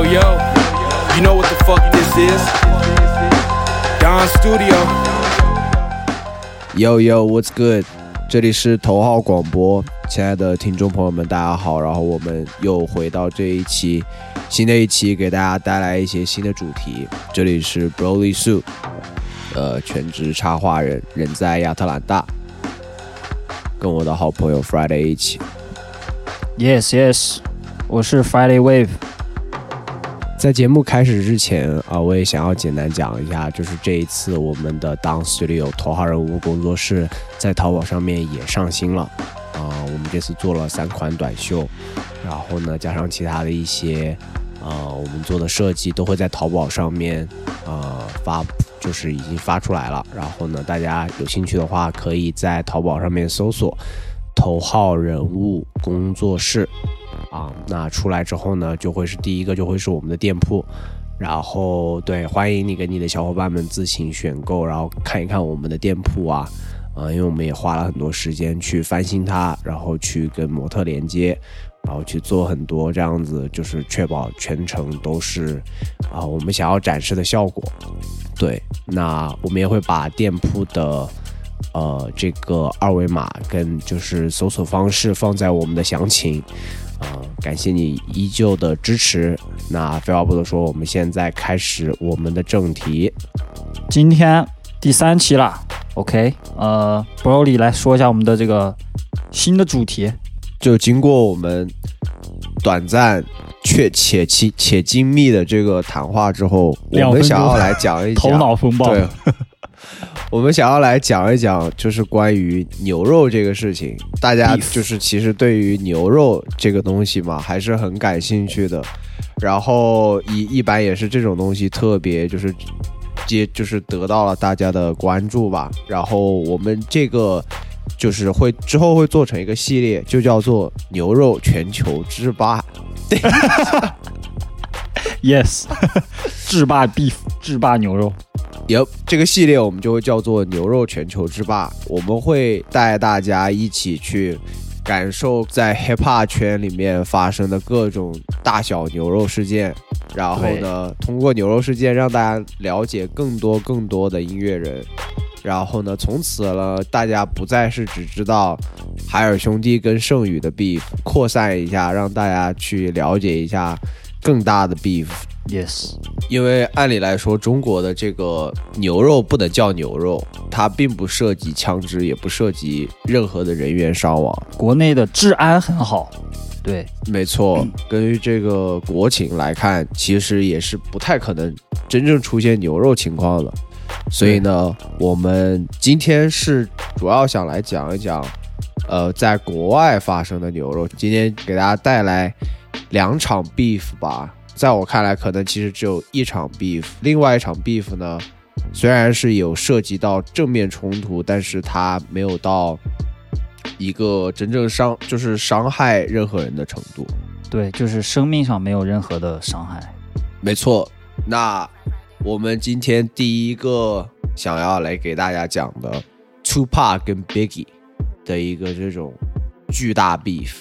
Yo, yo, you know what the fuck this is? Don Studio. Yo yo, what's good？这里是头号广播，亲爱的听众朋友们，大家好。然后我们又回到这一期新的一期，给大家带来一些新的主题。这里是 Broly Sue，呃，全职插画人，人在亚特兰大，跟我的好朋友 Friday 一起。 Yes, yes，我是 Friday Wave。 在节目开始之前啊、我也想要简单讲一下，就是这一次我们的 Down Studio 头号人物工作室在淘宝上面也上新了啊、我们这次做了三款短袖，然后呢加上其他的一些呃我们做的设计都会在淘宝上面呃发，就是已经发出来了。然后呢，大家有兴趣的话，可以在淘宝上面搜索“头号人物工作室”。啊，那出来之后呢，就会是第一个就会是我们的店铺，然后对，欢迎你跟你的小伙伴们自行选购，然后看一看我们的店铺啊，啊、因为我们也花了很多时间去翻新它，然后去跟模特连接，然后去做很多这样子，就是确保全程都是啊、我们想要展示的效果。对，那我们也会把店铺的。呃，这个二维码跟就是搜索方式放在我们的详情，啊、感谢你依旧的支持。那废话不多说，我们现在开始我们的正题。今天第三期了，OK，呃，Broly 来说一下我们的这个新的主题。就经过我们短暂却且精且精密的这个谈话之后，我们想要来讲一讲头脑风暴，对，我们想要来讲一讲，就是关于牛肉这个事情。大家就是其实对于牛肉这个东西嘛，还是很感兴趣的。然后一一般也是这种东西特别就是接就是得到了大家的关注吧。然后我们这个就是会之后会做成一个系列，就叫做牛肉全球之霸。，Yes，制霸 beef，制霸牛肉。也这个系列我们就会叫做牛肉全球之霸，我们会带大家一起去感受在 hip hop 圈里面发生的各种大小牛肉事件，然后呢，通过牛肉事件让大家了解更多更多的音乐人，然后呢，从此了，大家不再是只知道海尔兄弟跟圣宇的 beef，扩散一下，让大家去了解一下更大的 beef。Yes，因为按理来说，中国的这个牛肉不能叫牛肉，它并不涉及枪支，也不涉及任何的人员伤亡。国内的治安很好。对，没错，根据这个国情来看，其实也是不太可能真正出现牛肉情况的。所以呢，我们今天是主要想来讲一讲，呃，在国外发生的牛肉。今天给大家带来两场 beef 吧，在我看来，可能其实只有一场 beef，另外一场 beef 呢，虽然是有涉及到正面冲突，但是它没有到一个真正伤，就是伤害任何人的程度。对，就是生命上没有任何的伤害。没错，那我们今天第一个想要来给大家讲的，Tupac 跟 Biggie 的一个这种巨大 beef。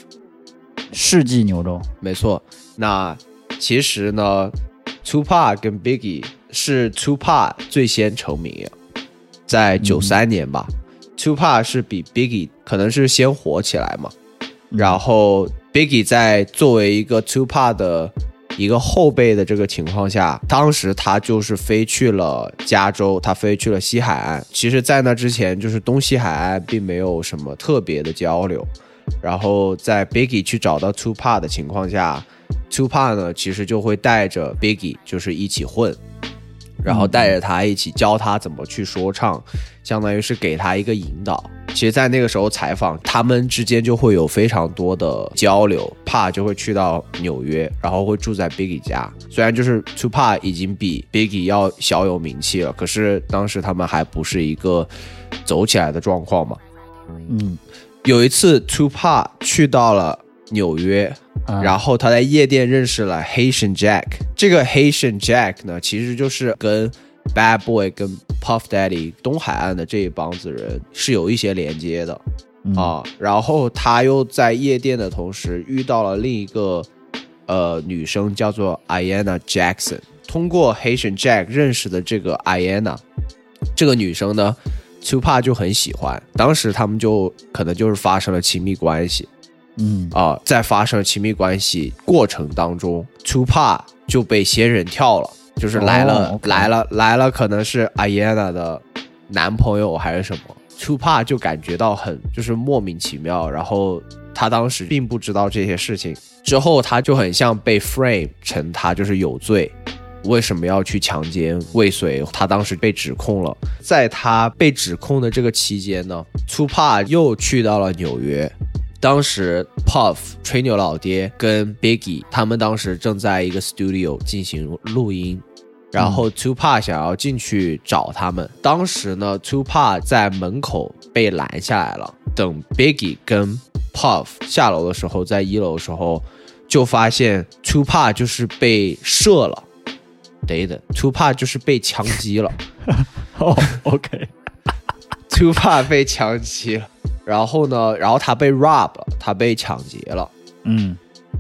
世纪牛肉。没错，那其实呢，Tupac 跟 Biggie 是 Tupac 最先成名呀，在九三年吧、t u p a c 是比 Biggie 可能是先火起来嘛，然后 Biggie 在作为一个 Tupac 的一个后辈的这个情况下，当时他就是飞去了加州，他飞去了西海岸。其实，在那之前，就是东西海岸并没有什么特别的交流。然后在 Biggie 去找到 Tupac 的情况下，Tupac 呢其实就会带着 Biggie 就是一起混，然后带着他一起教他怎么去说唱，相当于是给他一个引导。其实，在那个时候采访，他们之间就会有非常多的交流。帕就会去到纽约，然后会住在 Biggie 家。虽然就是 Tupac 已经比 Biggie 要小有名气了，可是当时他们还不是一个走起来的状况嘛。嗯，有一次，Tupac 去到了纽约，啊然后他在夜店认识了 Haitian Jack。这个 Haitian Jack 呢，其实就是跟 Bad Boy 跟 Puff Daddy 东海岸的这一帮子人是有一些连接的。嗯啊，然后他又在夜店的同时遇到了另一个呃女生叫做 Iana Jackson，通过 Haitian Jack 认识的这个 Iana 这个女生呢，Tupac 就很喜欢，当时他们就可能就是发生了亲密关系。嗯。啊、在发生了亲密关系过程当中，Tupac 就被仙人跳了，就是来了、来了来了，可能是 Iana 的男朋友还是什么，Tupac 就感觉到很就是莫名其妙，然后他当时并不知道这些事情，之后他就很像被 frame 成他就是有罪。为什么要去强奸未遂？他当时被指控了，在他被指控的这个期间呢，Tupac 又去到了纽约。当时 Puff 吹牛老爹跟 Biggie 他们当时正在一个 studio 进行录音，然后 Tupac 想要进去找他们。当时呢，Tupac 在门口被拦下来了。等 Biggie 跟 Puff 下楼的时候，在一楼的时候，就发现 Tupac 就是被射了。等等，Tupac 就是被枪击了。哦，OK，Tupac 被枪击了，然后呢，然后他被 rob 了，他被抢劫了。嗯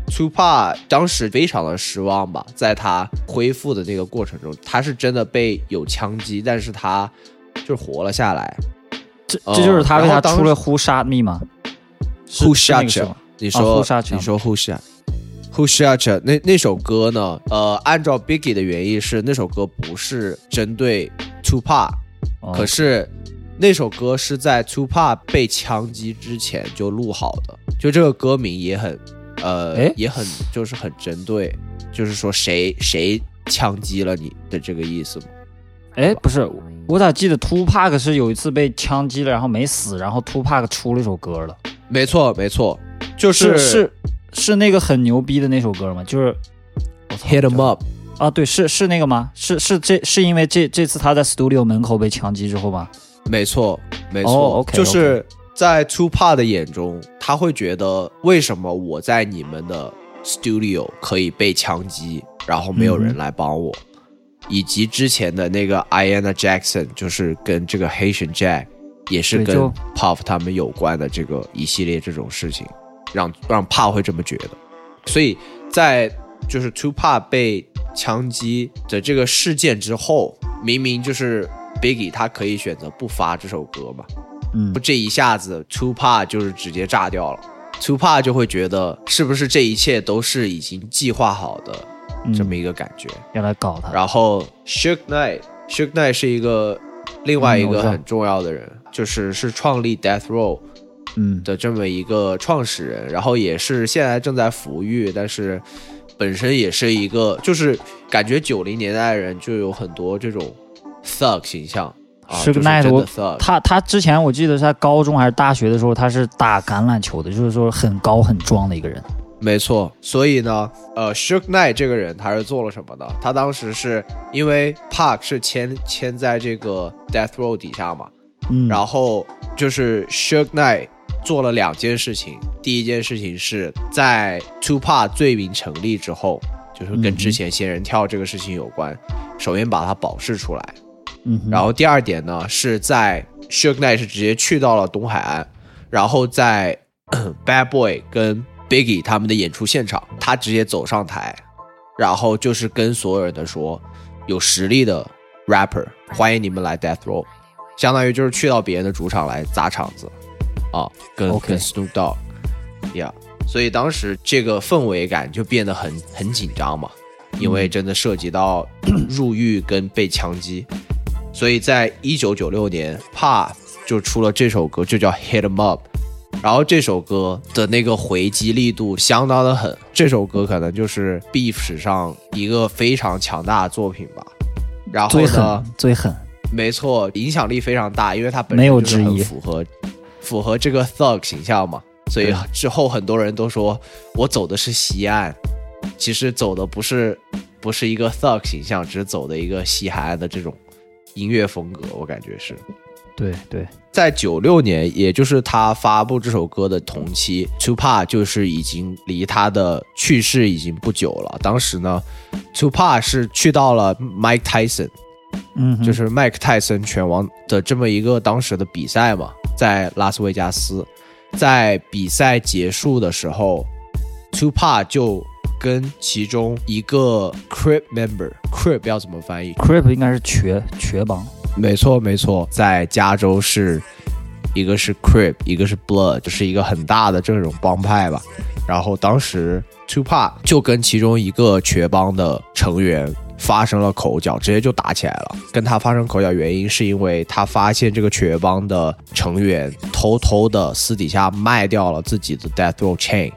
Tupac 当时非常的失望吧，在他恢复的这个过程中，他是真的被有枪击，但是他就活了下来。哦这这就是他为他然后当出了 Who Shot Me 吗 Who 是是那 shot 个是 you？你说？你说 Who shot Who shot you？那那首歌呢？呃，按照 Biggie 的原意是那首歌不是针对 Tupac，、哦可是那首歌是在 Tupac 被枪击之前就录好的，就这个歌名也很呃也很就是很针对，就是说谁谁枪击了你的这个意思吗。哎，不是，我咋记得 Tupac 是有一次被枪击了，然后没死，然后 Tupac 出了一首歌了，没错没错，就是是是那个很牛逼的那首歌吗？就是 Hit 'em up。啊，对，是是那个吗？是是这是因为这这次他在 studio 门口被枪击之后吗？没错，没错、就是在 Tupac 的眼中，他会觉得为什么我在你们的 studio 可以被枪击，然后没有人来帮我，以及之前的那个 Iana Jackson，就是跟这个 Haitian Jack 也是跟 Puff 他们有关的这个一系列这种事情，让让 Puff 会这么觉得，所以在就是 Tupac 被枪击的这个事件之后，明明就是 Biggie 他可以选择不发这首歌嘛，嗯不，这一下子 Tupac 就是直接炸掉了，Tupac 就会觉得是不是这一切都是已经计划好的这么一个感觉。要来搞他。然后 Shook Knight，Shook Knight 是一个另外一个很重要的人，就是是创立 Death Row 嗯，的这么一个创始人，然后也是现在正在服役，但是本身也是一个，就是感觉九零年代的人就有很多这种 thug 形象啊，是个就是 night，真的我 thug。他他之前我记得是在高中还是大学的时候，他是打橄榄球的，就是说很高很壮的一个人。没错，所以呢，呃，Shook Knight 这个人他是做了什么的？他当时是因为 Park 是签签在这个 Death Row 底下嘛，嗯，然后就是 Shook Knight 做了两件事情。第一件事情是在 Two Part 罪名成立之后，就是跟之前仙人跳这个事情有关，首先把它保释出来。嗯，然后第二点呢，是在 Shook Knight 是直接去到了东海岸，然后在 Bad Boy 跟 Biggie 他们的演出现场，他直接走上台，然后就是跟所有人的说，有实力的 rapper 欢迎你们来 Death Row，相当于就是去到别人的主场来砸场子，啊，跟 OK 跟 Snoop Dogg，yeah，所以当时这个氛围感就变得很很紧张嘛，因为真的涉及到 入狱跟被枪击，所以在一九九六年，Puff 就出了这首歌，就叫 Hit 'Em Up。然后这首歌的那个回击力度相当的狠，这首歌可能就是 Beef 史上一个非常强大的作品吧。然后最呢狠，最狠。没错，影响力非常大，因为它本没有身就是很一符合符合这个 thug 形象嘛，所以之后很多人都说我走的是西岸，其实走的不是不是一个 thug 形象，只是走的一个西海岸的这种音乐风格，我感觉是。对对，在九六年，也就是他发布这首歌的同期，Tupac 就是已经离他的去世已经不久了。当时呢，Tupac 是去到了 Mike Tyson，嗯哼，就是麦克泰森拳王的这么一个当时的比赛嘛，在拉斯维加斯，在比赛结束的时候，Tupac 就跟其中一个 Crip member，Crip 要怎么翻译？Crip 应该是瘸瘸帮，没错，没错，在加州是一个是 Crip，一个是 Blood，就是一个很大的这种帮派吧。然后当时 Tupac 就跟其中一个瘸帮的成员发生了口角，直接就打起来了。跟他发生口角原因是因为他发现这个瘸帮的成员偷偷的私底下卖掉了自己的 Death Row Chain。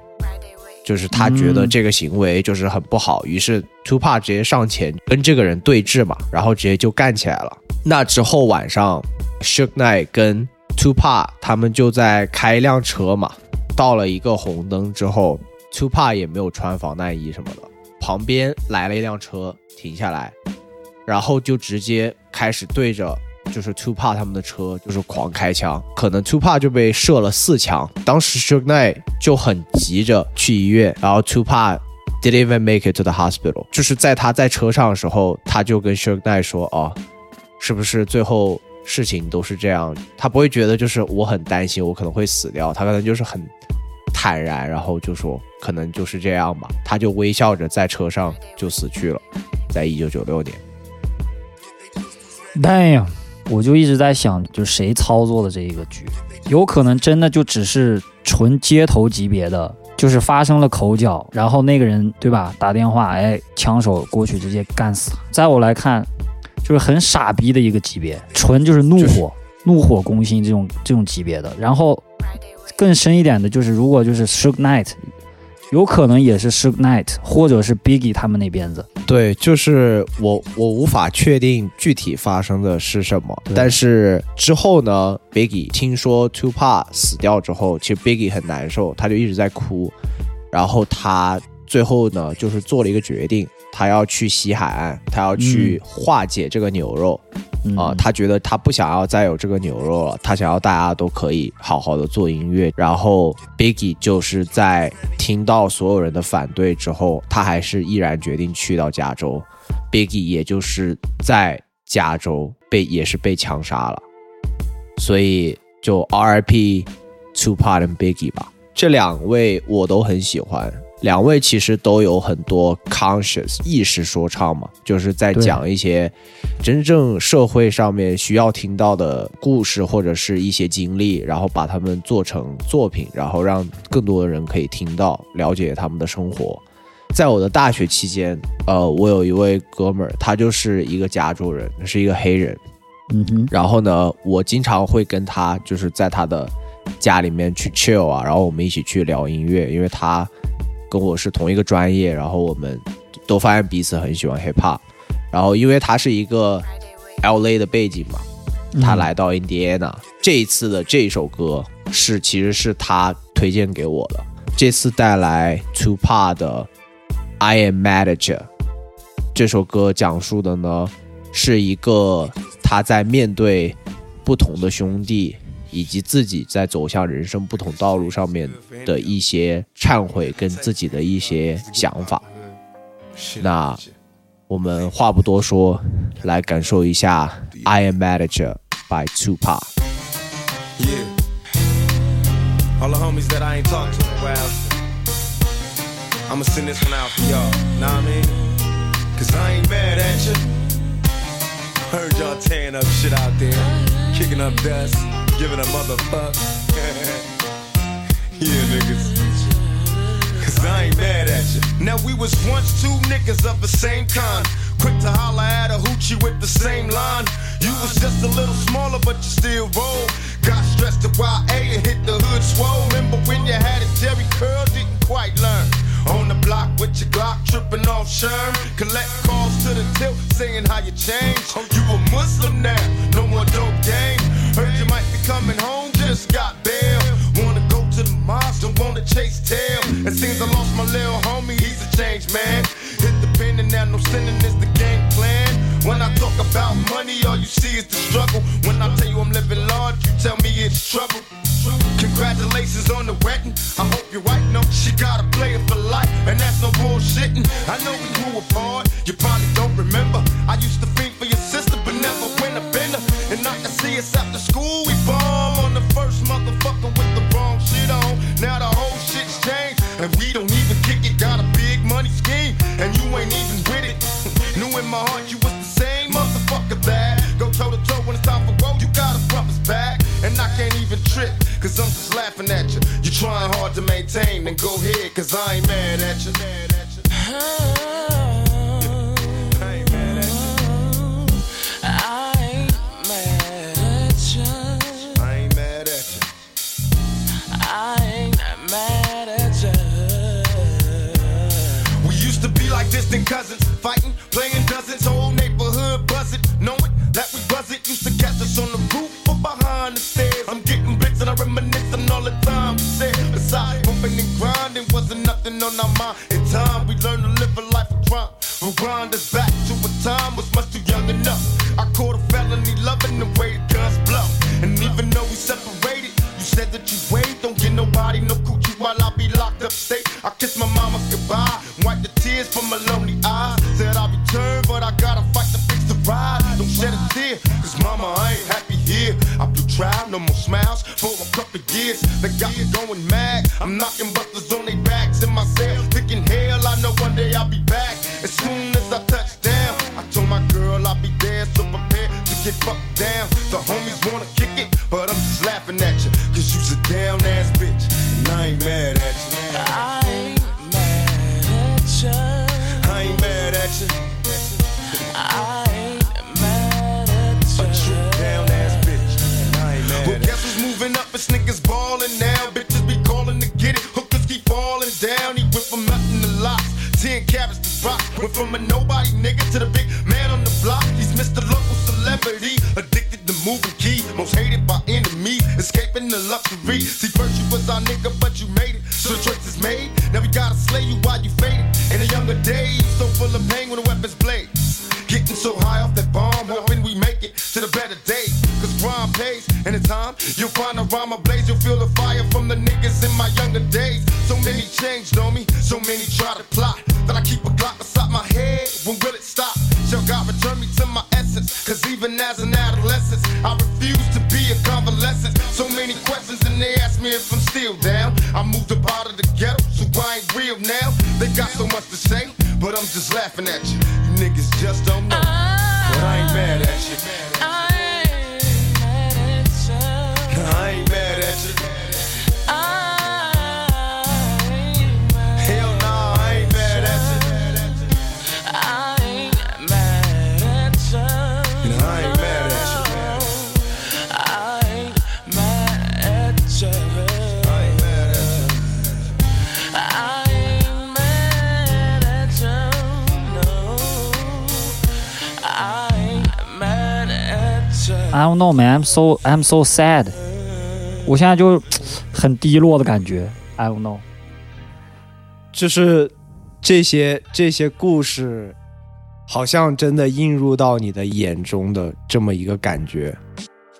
就是他觉得这个行为就是很不好，于是 Tupac 直接上前跟这个人对峙嘛，然后直接就干起来了。那之后晚上 s h u k Knight 跟 Tupac 他们就在开一辆车嘛，到了一个红灯之后，Tupac 也没有穿防弹衣什么的，旁边来了一辆车停下来，然后就直接开始对着。就是 Tupac 他们的车就是狂开枪，可能 Tupac 就被射了四枪。当时 s h u k Knight 就很急着去医院，然后 Tupac didn't even make it to the hospital。就是在他在车上的时候，他就跟 s h u k Knight 说：“哦，是不是最后事情都是这样？”他不会觉得就是我很担心我可能会死掉，他可能就是很坦然，然后就说可能就是这样吧。他就微笑着在车上就死去了，在一九九六年。Damn，我就一直在想，就谁操作的这一个局，有可能真的就只是纯街头级别的，就是发生了口角，然后那个人对吧，打电话，哎，枪手过去直接干死。在我来看，就是很傻逼的一个级别，纯就是怒火，怒火攻心这种这种级别的。然后更深一点的就是，如果就是 Shook Knight。有可能也是 Shook Knight 或者是 Biggie 他们那边子，对，就是我我无法确定具体发生的是什么，但是之后呢，Biggie 听说 Tupac 死掉之后，其实 Biggie 很难受，他就一直在哭，然后他最后呢，就是做了一个决定，他要去西海岸，他要去化解这个牛肉。嗯啊、他觉得他不想要再有这个牛肉了，他想要大家都可以好好的做音乐。然后 Biggie 就是在听到所有人的反对之后，他还是毅然决定去到加州。Biggie 也就是在加州被也是被枪杀了，所以就 R.I.P. Tupac 跟 Biggie 吧。这两位我都很喜欢，两位其实都有很多 conscious 意识说唱嘛，就是在讲一些真正社会上面需要听到的故事或者是一些经历，然后把它们做成作品，然后让更多的人可以听到，了解他们的生活。在我的大学期间，呃，我有一位哥们儿，他就是一个加州人，是一个黑人，嗯哼，然后呢，我经常会跟他就是在他的家里面去 chill 啊，然后我们一起去聊音乐，因为他跟我是同一个专业，然后我们都发现彼此很喜欢 hip hop，然后因为他是一个 L A 的背景嘛，他来到 Indiana，、这一次的这首歌是其实是他推荐给我的，这次带来 Tupac 的 I Am Manager 这首歌讲述的呢是一个他在面对不同的兄弟以及自己在走向人生不同道路上面的一些忏悔跟自己的一些想法。那我们话不多说，来感受一下《I Am Manager》by Tupac。Yeah. All the homies that I ain't talked to in a while. I'ma send this one out for y'all. Know what I mean? Cause I ain't mad at you. Heard y'all tearing up shit out there. Kicking up dust. Giving a motherfuck. yeah, niggas. Cause I ain't mad at you. Now we was once two niggas of the same kind. Quick to holler at a hoochie with the same line. You was just a little smaller, but you still roll. Got stressed to YA and hit the hood swole. Remember when you had a Jerry curl, didn't quite learn. On the block with your Glock, tripping off Sherm. Collect calls to the tilt, saying how you changed. Oh, you a Muslim now, no more dope game. Heard you might be coming home, just got bail. Wanna go to the mosque, don't wanna chase tail. It seems I lost my little homie, he's a changed man. Hit the pen and now no sinning is the game plan. When I talk about money, all you see is the struggle. When I tell you I'm living large, you tell me it's trouble. Bullshitting. I know we grew apart, you probably don't remember. I used to think for your sister, but never went up in her. And I can see us after school, we bomb on the first motherfucker with the wrong shit on. Now the whole shit's changed, and we don't even kick it. Got a big money scheme, and you ain't even with it. Knew in my heart, you was the same motherfucker that go toe to toe when it's time for war. You got a brother's back, and I can't even trip, cause I'm just laughing at you. You trying hard to maintain, then go ahead, cause I ain't mad at you. Mad moving key. Most hated by enemies. Escaping the luxury. See, first you was our nigga, but you made it. So the choice is made. Now we gotta slay you while you faded. In the younger days, so full of pain when the weapons blaze. Getting so high off that bomb, hoping we make it to the better days. Cause crime pays, and in time, you'll find a rhyme ablaze. You'll feel the fire from the niggas in my younger days. So many changed on me, so many try to plot. Just laughing at you. You niggas just don't know. But I ain't mad at you. I don't know, man. I'm so I'm so sad. 我现在就 很低落的感觉。I don't know。就是这些这些故事，好像真的映入到你的眼中的这么一个感觉。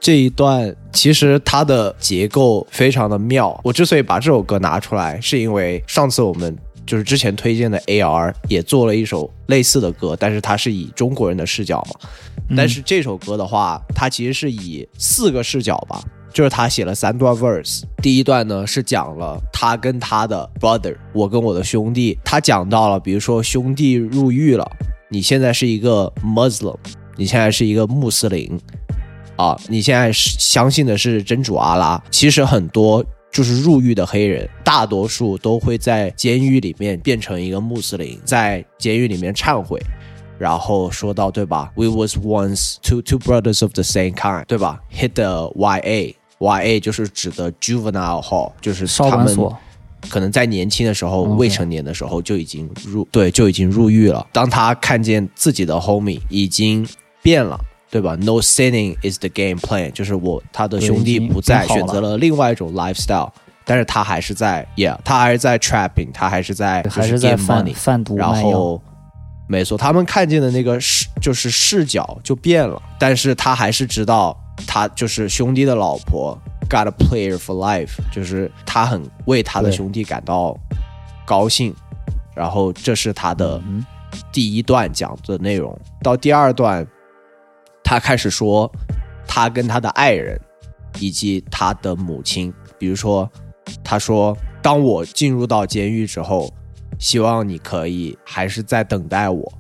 这一段其实它的结构非常的妙。我之所以把这首歌拿出来，是因为上次我们就是之前推荐的 AR 也做了一首类似的歌，但是它是以中国人的视角嘛。但是这首歌的话，它其实是以四个视角吧，就是他写了三段 verse。第一段呢是讲了他跟他的 brother，我跟我的兄弟，他讲到了，比如说兄弟入狱了，你现在是一个 Muslim，你现在是一个穆斯林，啊，你现在是相信的是真主阿拉。其实很多就是入狱的黑人，大多数都会在监狱里面变成一个穆斯林，在监狱里面忏悔。然后说到对吧？We was once two two brothers of the same kind，对吧？Hit the YA。YA 就是指的 juvenile hall，就是他们。可能在年轻的时候、未成年的时候就已经入对就已经入狱了。当他看见自己的 homie 已经变了，对吧？No sinning is the game plan，就是我他的兄弟不再已经好了选择了另外一种 lifestyle，但是他还是在 yeah，他还是在 trapping，他还是在还是在 money，贩毒然。后。没错，他们看见的那个视就是视角就变了，但是他还是知道他就是兄弟的老婆 got a player for life，就是他很为他的兄弟感到高兴，然后这是他的嗯第一段讲的内容。到第二段，他开始说他跟他的爱人以及他的母亲，比如说，他说：“当我进入到监狱之后，希望你可以还是在等待我，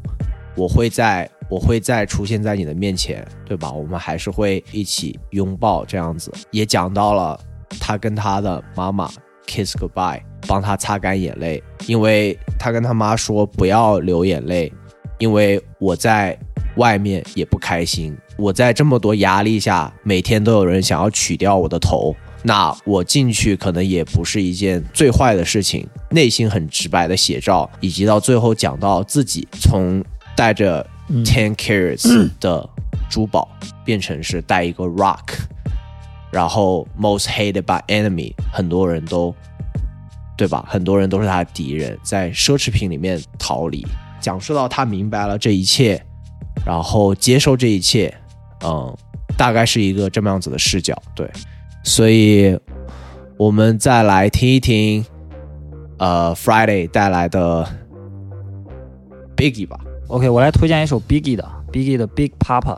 我会在我会再出现在你的面前，对吧？我们还是会一起拥抱这样子。也讲到了他跟他的妈妈 kiss goodbye，帮他擦干眼泪，因为他跟他妈说不要流眼泪，因为我在外面也不开心，我在这么多压力下，每天都有人想要取掉我的头。那我进去可能也不是一件最坏的事情，内心很直白的写照，以及到最后讲到自己从带着 ten carats 的珠宝变成是带一个 rock，然后 most hated by enemy，很多人都对吧？很多人都是他的敌人，在奢侈品里面逃离，讲述到他明白了这一切，然后接受这一切，嗯，大概是一个这么样子的视角，对。所以，我们再来听一听，呃，Friday 带来的 Biggie 吧。OK，我来推荐一首 Biggie 的 Biggie 的 Big Papa。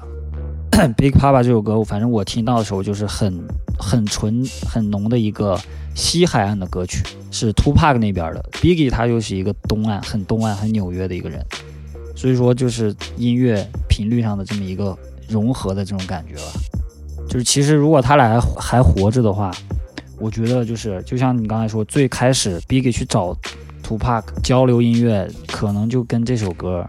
Big Papa 这首歌，反正我听到的时候就是很很纯很浓的一个西海岸的歌曲，是 Tupac 那边的。Biggie 他又是一个东岸很东岸很纽约的一个人，所以说就是音乐频率上的这么一个融合的这种感觉吧。就是其实如果他俩还还活着的话，我觉得就是就像你刚才说，最开始 Biggie 去找 Tupac 交流音乐，可能就跟这首歌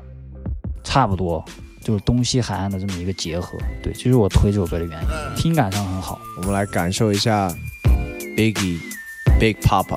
差不多，就是东西海岸的这么一个结合。对，这是我推这首歌的原因，听感上很好。我们来感受一下 Biggie Big Papa。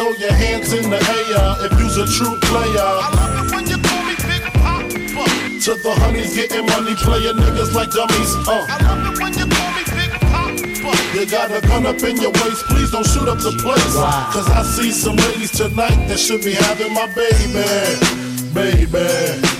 Throw your hands in the air if you's a true player. I love it when you call me Big Papa. To the honeys getting money, playing niggas like dummies. Uh. I love it when you call me Big Papa. You got a gun up in your waist, please don't shoot up the place. Cause I see some ladies tonight that should be having my baby. Baby.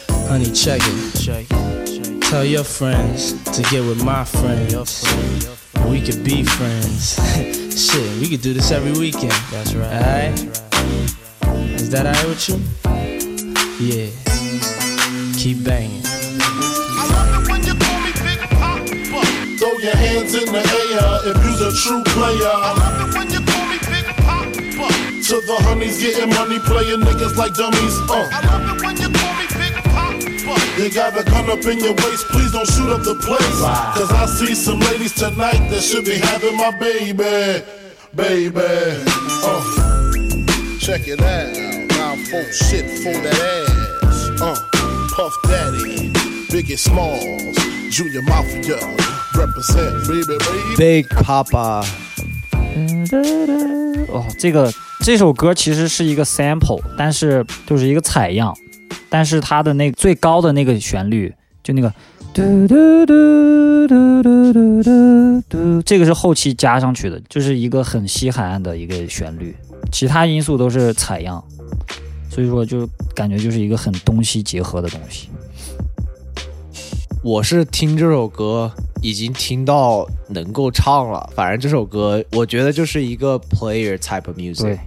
Honey, check it. Tell your friends to get with my friends. We could be friends. Shit, we could do this every weekend. That's right. Alright? Is that alright with you? Yeah. Keep banging. I love it when you call me Big Papa. Throw your hands in the air if you's a true player. I love it when you call me Big to the honeys, getting money, playing niggas like dummies. Uh. You got a gun up in your waist, please don't shoot up the place. Cause I see some ladies tonight that should be having my baby, baby. Uh. Check it out, now full shit for that ass. Uh. Puff Daddy, Biggie Smalls, Junior Mafia, represent, baby, baby. Big Papa，哦，这个这首歌其实是一个 sample，但是就是一个采样， 但是它的那个最高的那个旋律，就那个嘟嘟嘟嘟嘟嘟嘟嘟，这个是后期加上去的，就是一个很西海岸的一个旋律，其他因素都是采样，所以说就感觉就是一个很东西结合的东西。我是听这首歌已经听到能够唱了。反正这首歌，我觉得就是一个 player type of music，对，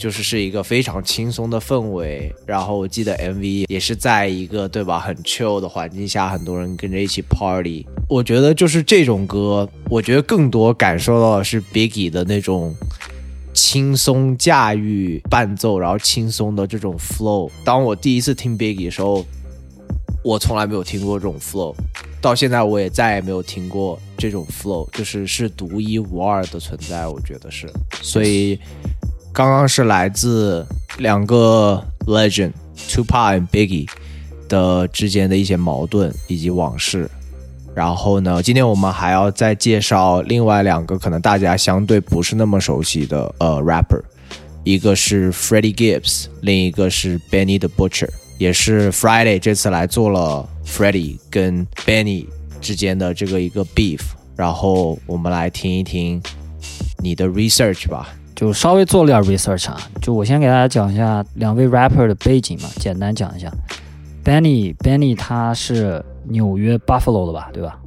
就是是一个非常轻松的氛围。然后我记得 MV 也是在一个对吧很 chill 的环境下，很多人跟着一起 party。我觉得就是这种歌，我觉得更多感受到的是 Biggie 的那种。轻松驾驭伴奏，然后轻松的这种 flow。当我第一次听 Biggie 的时候，我从来没有听过这种 flow，到现在我也再也没有听过这种 flow，就是是独一无二的存在，我觉得是。所以刚刚是来自两个 legend Tupac 和 Biggie 的之间的一些矛盾以及往事。然后呢，今天我们还要再介绍另外两个可能大家相对不是那么熟悉的呃 rapper，一个是 Freddie Gibbs，另一个是 Benny the Butcher，也是 Friday 这次来做了 Freddie 跟 Benny 之间的这个一个 beef。然后我们来听一听你的 research 吧。就稍微做了点 research 啊，就我先给大家讲一下两位 rapper 的背景嘛，简单讲一下。Benny Benny 他是纽约 Buffalo 的吧，对吧？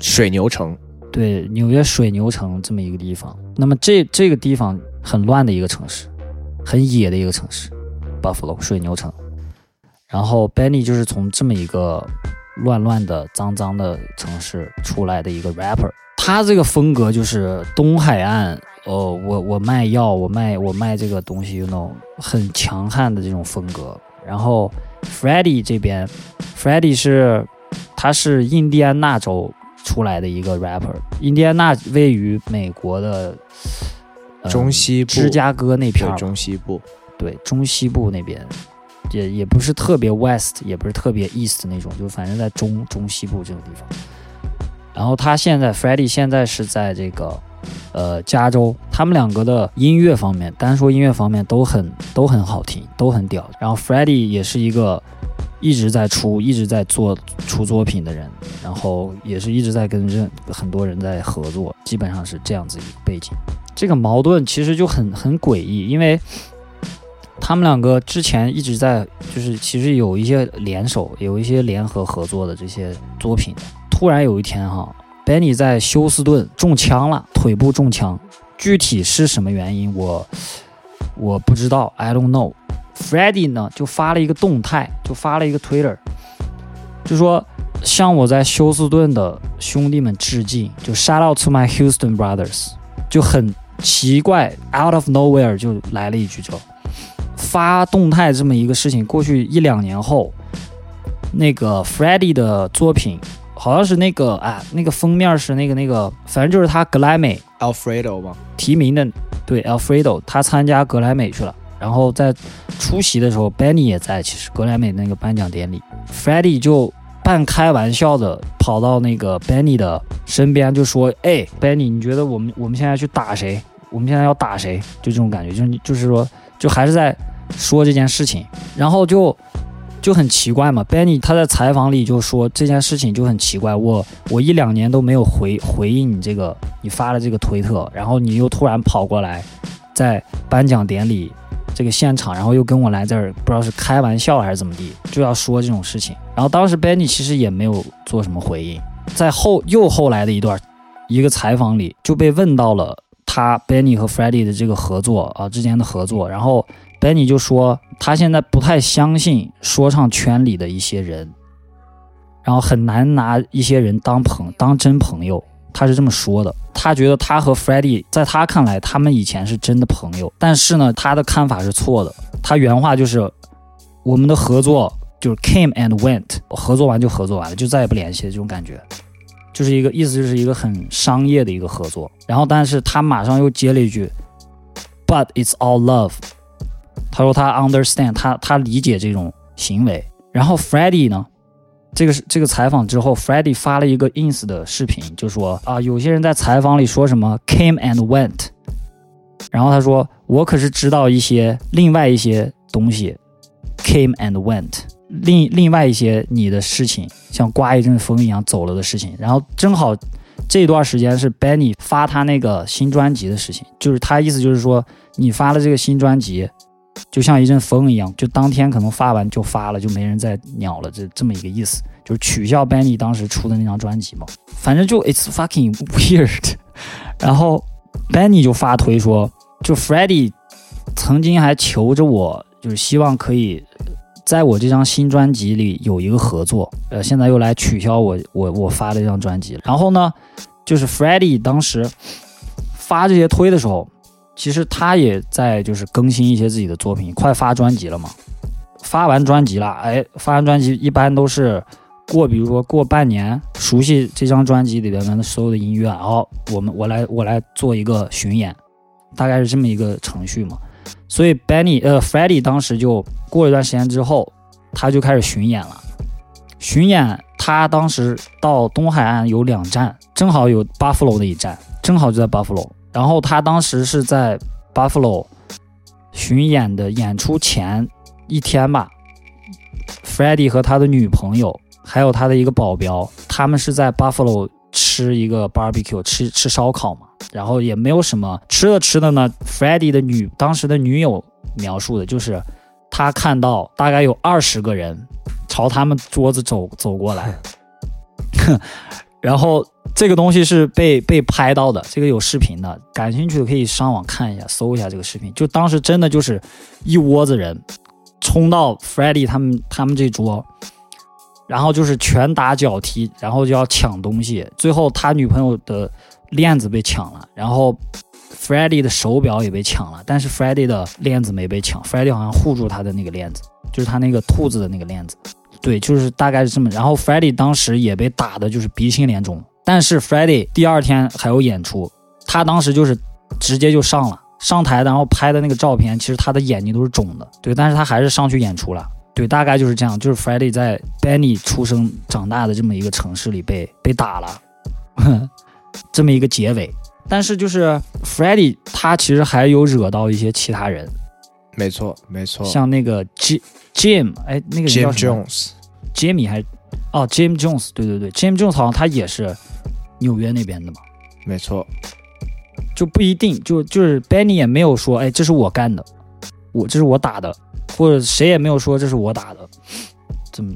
水牛城，对，纽约水牛城这么一个地方。那么这这个地方很乱的一个城市，很野的一个城市，Buffalo 水牛城。然后 Benny 就是从这么一个乱乱的、脏脏的城市出来的一个 rapper。他这个风格就是东海岸，哦，我我卖药，我卖我卖这个东西，那种很强悍的这种风格。然后 Freddie 这边，Freddie 是他是印第安纳州出来的一个 rapper。印第安纳位于美国的、呃中西部芝加哥那片儿，中西部，对中西部那边，也也不是特别 west，也不是特别 east 那种，就反正在中中西部这个地方。然后他现在 Freddie 现在是在这个呃加州，他们两个的音乐方面，单说音乐方面都很都很好听，都很屌。然后 Freddie 也是一个一直在出、一直在做出作品的人，然后也是一直在跟任很多人在合作，基本上是这样子一个背景。这个矛盾其实就很很诡异，因为他们两个之前一直在就是其实有一些联手，有一些联合合作的这些作品。突然有一天哈，Benny 在休斯顿中枪了，腿部中枪，具体是什么原因我我不知道，I don't know。Freddie 呢就发了一个动态，就发了一个 Twitter，就说向我在休斯顿的兄弟们致敬，就 Shout out to my Houston brothers，就很奇怪，out of nowhere 就来了一句就发动态这么一个事情，过去一两年后，那个 Freddie 的作品好像是那个啊，那个封面是那个那个，反正就是他格莱美 Alfredo 吧？提名的，对 Alfredo，他参加格莱美去了。然后在出席的时候，Benny 也在，其实格莱美那个颁奖典礼，Freddie 就半开玩笑的跑到那个 Benny 的身边，就说：“哎，Benny，你觉得我们我们现在去打谁？我们现在要打谁？”就这种感觉，就是就是说，就还是在说这件事情，然后就就很奇怪嘛。Benny 他在采访里就说这件事情就很奇怪，我我一两年都没有回回应你这个你发的这个推特，然后你又突然跑过来，在颁奖典礼这个现场，然后又跟我来这儿，不知道是开玩笑还是怎么地，就要说这种事情。然后当时 Benny 其实也没有做什么回应，在后又后来的一段一个采访里就被问到了他 Benny 和 Freddie 的这个合作啊之间的合作，然后 Benny 就说他现在不太相信说唱圈里的一些人，然后很难拿一些人当朋当真朋友，他是这么说的，他觉得他和 Freddie 在他看来，他们以前是真的朋友，但是呢，他的看法是错的。他原话就是：“我们的合作就是 came and went，合作完就合作完了，就再也不联系了。”这种感觉，就是一个意思，就是一个很商业的一个合作。然后，但是他马上又接了一句：“But it's all love。”他说他 understand，他他理解这种行为。然后 Freddy 呢？这个是这个采访之后，Freddie 发了一个 ins 的视频，就说啊，有些人在采访里说什么 came and went，然后他说我可是知道一些另外一些东西 came and went，另另外一些你的事情像刮一阵风一样走了的事情，然后正好这段时间是 Benny 发他那个新专辑的事情，就是他意思就是说你发了这个新专辑。就像一阵风一样，就当天可能发完就发了，就没人再鸟了，这这么一个意思，就是取消 Benny 当时出的那张专辑嘛。反正就 It's fucking weird。然后 Benny 就发推说，就 Freddie 曾经还求着我，就是希望可以在我这张新专辑里有一个合作，呃，现在又来取消我我我发的这张专辑。然后呢，就是 Freddie 当时发这些推的时候。其实他也在就是更新一些自己的作品，快发专辑了嘛。发完专辑了，哎，发完专辑一般都是过，比如说过半年，熟悉这张专辑里边的所有的音乐，然后我们我来我来做一个巡演，大概是这么一个程序嘛。所以 Benny 呃 Freddie 当时就过一段时间之后，他就开始巡演了。巡演他当时到东海岸有两站，正好有 Buffalo 的一站，正好就在 Buffalo。然后他当时是在 Buffalo 巡演的演出前一天吧，Freddie 和他的女朋友还有他的一个保镖，他们是在 Buffalo 吃一个 barbecue，吃吃烧烤嘛。然后也没有什么吃的吃的呢。Freddie 的女当时的女友描述的就是，他看到大概有二十个人朝他们桌子走走过来，然后。这个东西是被被拍到的，这个有视频的，感兴趣的可以上网看一下，搜一下这个视频。就当时真的就是一窝子人冲到 Freddie 他们他们这桌，然后就是拳打脚踢，然后就要抢东西。最后他女朋友的链子被抢了，然后 Freddie 的手表也被抢了，但是 Freddie 的链子没被抢，Freddie 好像护住他的那个链子，就是他那个兔子的那个链子。对，就是大概是这么。然后 Freddie 当时也被打的就是鼻青脸肿。但是 Freddie 第二天还有演出，他当时就是直接就上了上台，然后拍的那个照片，其实他的眼睛都是肿的。对，但是他还是上去演出了。对，大概就是这样，就是 Freddie 在 Benny 出生长大的这么一个城市里被被打了，这么一个结尾。但是就是 Freddie 他其实还有惹到一些其他人，没错没错，像那个 J Jim，哎，那个人叫什么？Jimmy 还哦，Jim Jones，对对对，Jim Jones 好像他也是。纽约那边的嘛，没错，就不一定，就就是 Benny 也没有说，哎，这是我干的，我这是我打的，或者谁也没有说这是我打的，这么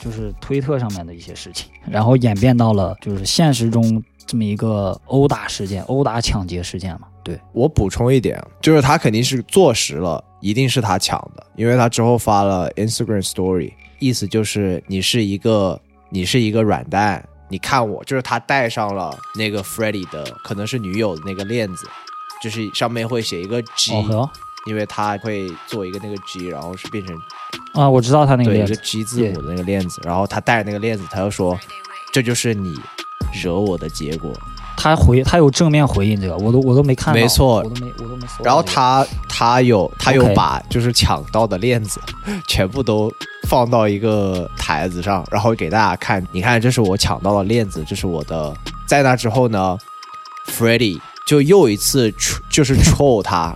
就是推特上面的一些事情，然后演变到了就是现实中这么一个殴打事件、殴打抢劫事件嘛。对我补充一点，就是他肯定是坐实了，一定是他抢的，因为他之后发了 Instagram Story，意思就是你是一个你是一个软蛋。你看我，就是他戴上了那个 Freddie 的，可能是女友的那个链子，就是上面会写一个 G，因为他会做一个那个 G，然后是变成啊，我知道他那个对一个 G 字母的那个链子，然后他戴着那个链子，他就说这就是你惹我的结果。他回他有正面回应这个，我都我都没看，没错，我都没我都没。然后他他有他有把就是抢到的链子 全部都放到一个台子上，然后给大家看，你看这是我抢到的链子，这是我的。在那之后呢，Freddie 就又一次就是 troll 他，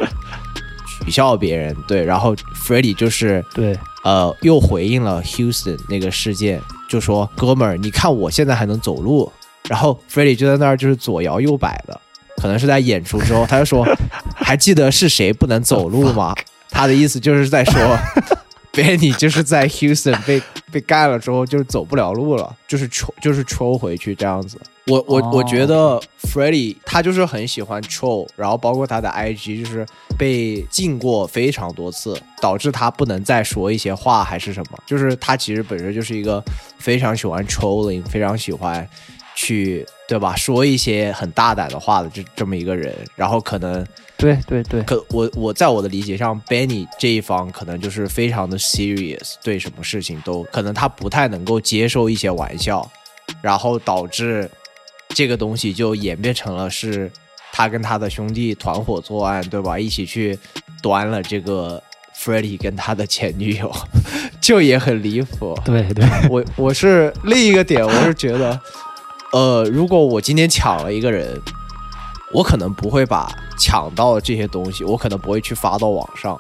取笑别人，对，然后 Freddie 就是对呃又回应了 Houston 那个事件，就说哥们儿，你看我现在还能走路。然后 Freddie 就在那儿，就是左摇右摆的，可能是在演出之后，他就说：“ 还记得是谁不能走路吗？”他的意思就是在说，Benny 就是在 Houston 被 被干了之后，就是走不了路了，就是抽就是抽回去这样子。我我我觉得 Freddie 他就是很喜欢 troll，然后包括他的 IG 就是被禁过非常多次，导致他不能再说一些话还是什么。就是他其实本身就是一个非常喜欢 trolling，非常喜欢。去对吧？说一些很大胆的话的这这么一个人，然后可能对对对，可我我在我的理解上，Benny 这一方可能就是非常的 serious，对什么事情都可能他不太能够接受一些玩笑，然后导致这个东西就演变成了是他跟他的兄弟团伙作案，对吧？一起去端了这个 Freddie 跟他的前女友，就也很离谱。对对，我我是另一个点，我是觉得，呃，如果我今天抢了一个人，我可能不会把抢到的这些东西，我可能不会去发到网上，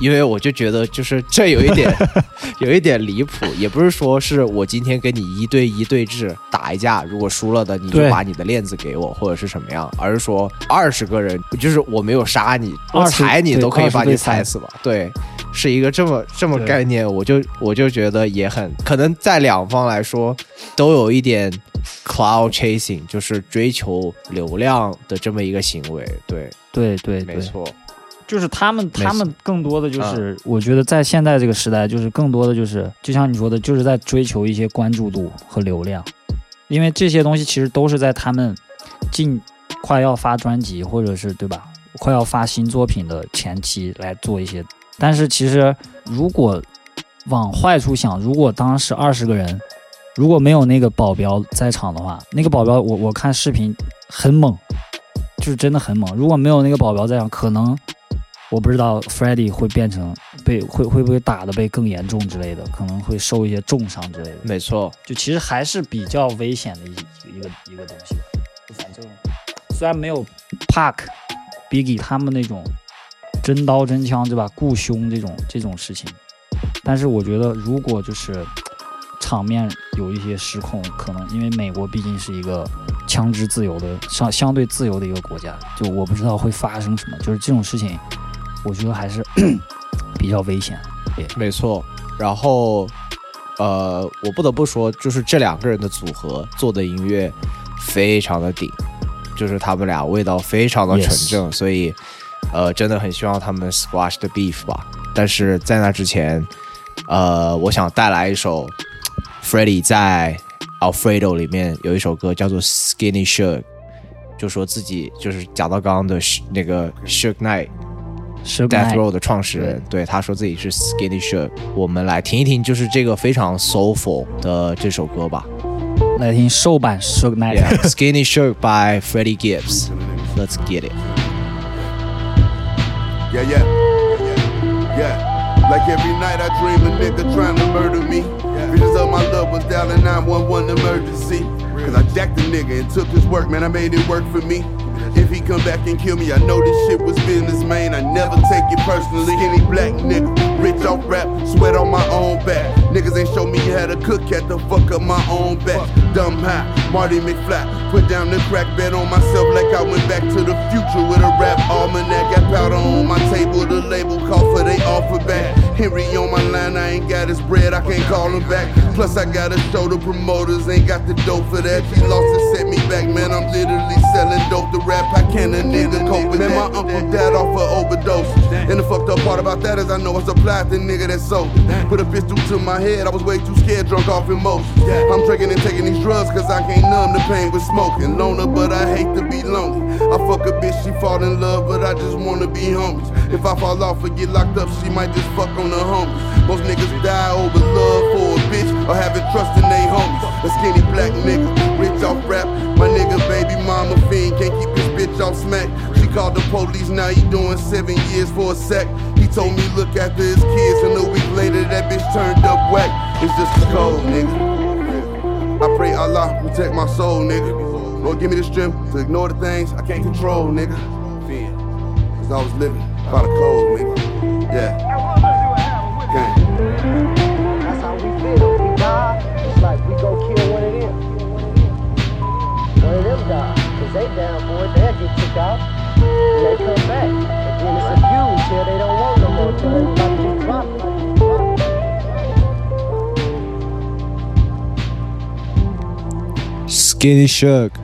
因为我就觉得就是这有一点 有一点离谱，也不是说是我今天跟你一对一对峙打一架，如果输了的你就把你的链子给我，或者是什么样，而是说二十个人，就是我没有杀你，我踩你都可以把你踩死吧？对，是一个这么这么概念，我就我就觉得也很可能在两方来说都有一点 cloud chasing，就是追求流量的这么一个行为。对，对对对，没错，就是他们，他们更多的嗯就是，我觉得在现在这个时代，就是更多的就是，就像你说的，就是在追求一些关注度和流量，因为这些东西其实都是在他们近快要发专辑或者是对吧，快要发新作品的前期来做一些。但是其实如果往坏处想，如果当时二十个人如果没有那个保镖在场的话，那个保镖我我看视频很猛，就是真的很猛。如果没有那个保镖在场，可能我不知道 f r e d d y 会变成被会会不会打的被更严重之类的，可能会受一些重伤之类的。没错，就其实还是比较危险的一一个一个东西吧。就反正虽然没有 Park、Biggie 他们那种真刀真枪对吧，雇凶这种这种事情，但是我觉得如果就是场面有一些失控，可能因为美国毕竟是一个枪支自由的相相对自由的一个国家，就我不知道会发生什么，就是这种事情，我觉得还是 比较危险。没错。然后，呃，我不得不说，就是这两个人的组合做的音乐非常的顶，就是他们俩味道非常的纯正所以，呃，真的很希望他们 squash the beef 吧。但是在那之前，呃，我想带来一首 Freddie 在 Alfredo 里面有一首歌叫做 Skinny Suge，就说自己就是讲到刚刚的那个 Suge Knight。是 Death Row 的创始人，对他说自己是 Skinny Shirt。我们来听一听，就是这个非常 soulful 的这首歌吧。来听瘦版 Suge Knight。Yeah, Skinny s h i r t by Freddie Gibbs. Let's get it. Yeah, yeah. Yeah. Like every night I dream a nigga trying to murder me. Visions of my loved ones down in 911 emergency. Cause I jacked the nigga and took his work, man. I made it work for me. If he come back and kill me, I know this shit was business, man. I never take it personally. Skinny black nigga, rich off rap, sweat on my own back. Niggas ain't show me how to cook, had to fuck up my own back. Dumb high, Marty McFly. Put down the crack bet on myself like I went back to the future with a rap almanac. Got powder on my table, the label call for they offer back. Henry on my line, I ain't got his bread, I can't call him back. Plus, I gotta show the promoters, ain't got the dough for that. He lost and set me back, man. I'm literally selling dope to rap. How can a nigga cope with man? My uncle died off of overdose. And the fucked up part about that is I know I supplied the nigga that sold. Put a pistol to my head, I was way too scared, drunk off emotion. I'm drinking and taking these drugs cause I can't numb the pain with smoking. Loner, but I hate to be lonely. I fuck a bitch, she fall in love, but I just wanna be homies. If I fall off or get locked up, she might just fuck on the homies. Most niggas die over love for a bitch or having trust in they homies. A skinny black nigga, rich off rap. My nigga, baby mama fiend, can't keep his bitch off smack. She called the police, now he doing seven years for a sec. He told me look after his kids, and a week later that bitch turned up whack. It's just a cold nigga. I pray Allah protect my soul, nigga. Lord, give me the strength to ignore the things I can't control, nigga. Cause I was living by the code, nigga. Yeah. go kill one of them. One of them die. Cause they down for it, they'll get kicked out. And they come back. And then it's abused till they don't want no more. Till they about to just drop it. Skinny Suge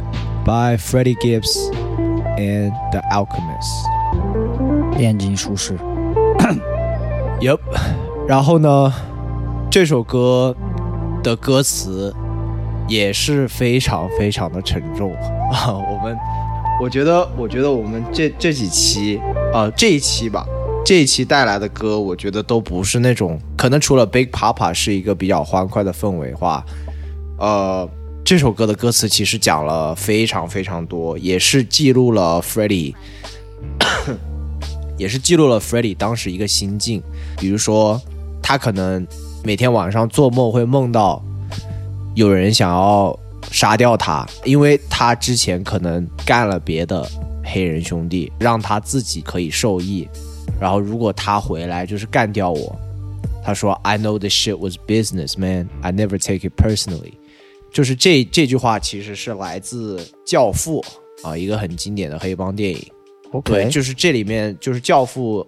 by Freddie Gibbs and The Alchemist。炼金术士， Yup，然后呢，这首歌 的歌词也是非常非常的沉重啊。我们，我觉得，我觉得我们这这几期，呃，这一期吧，这一期带来的歌，我觉得都不是那种，可能除了 Big Papa 是一个比较欢快的氛围化，呃，这首歌的歌词其实讲了非常非常多，也是记录了 Freddie，也是记录了 Freddie 当时一个心境，比如说他可能每天晚上做梦会梦到有人想要杀掉他，因为他之前可能干了别的黑人兄弟，让他自己可以受益。然后如果他回来就是干掉我，他说 I know this shit was business, man. I never take it personally. 就是这这句话其实是来自《教父》啊，一个很经典的黑帮电影。对，就是这里面就是《教父》，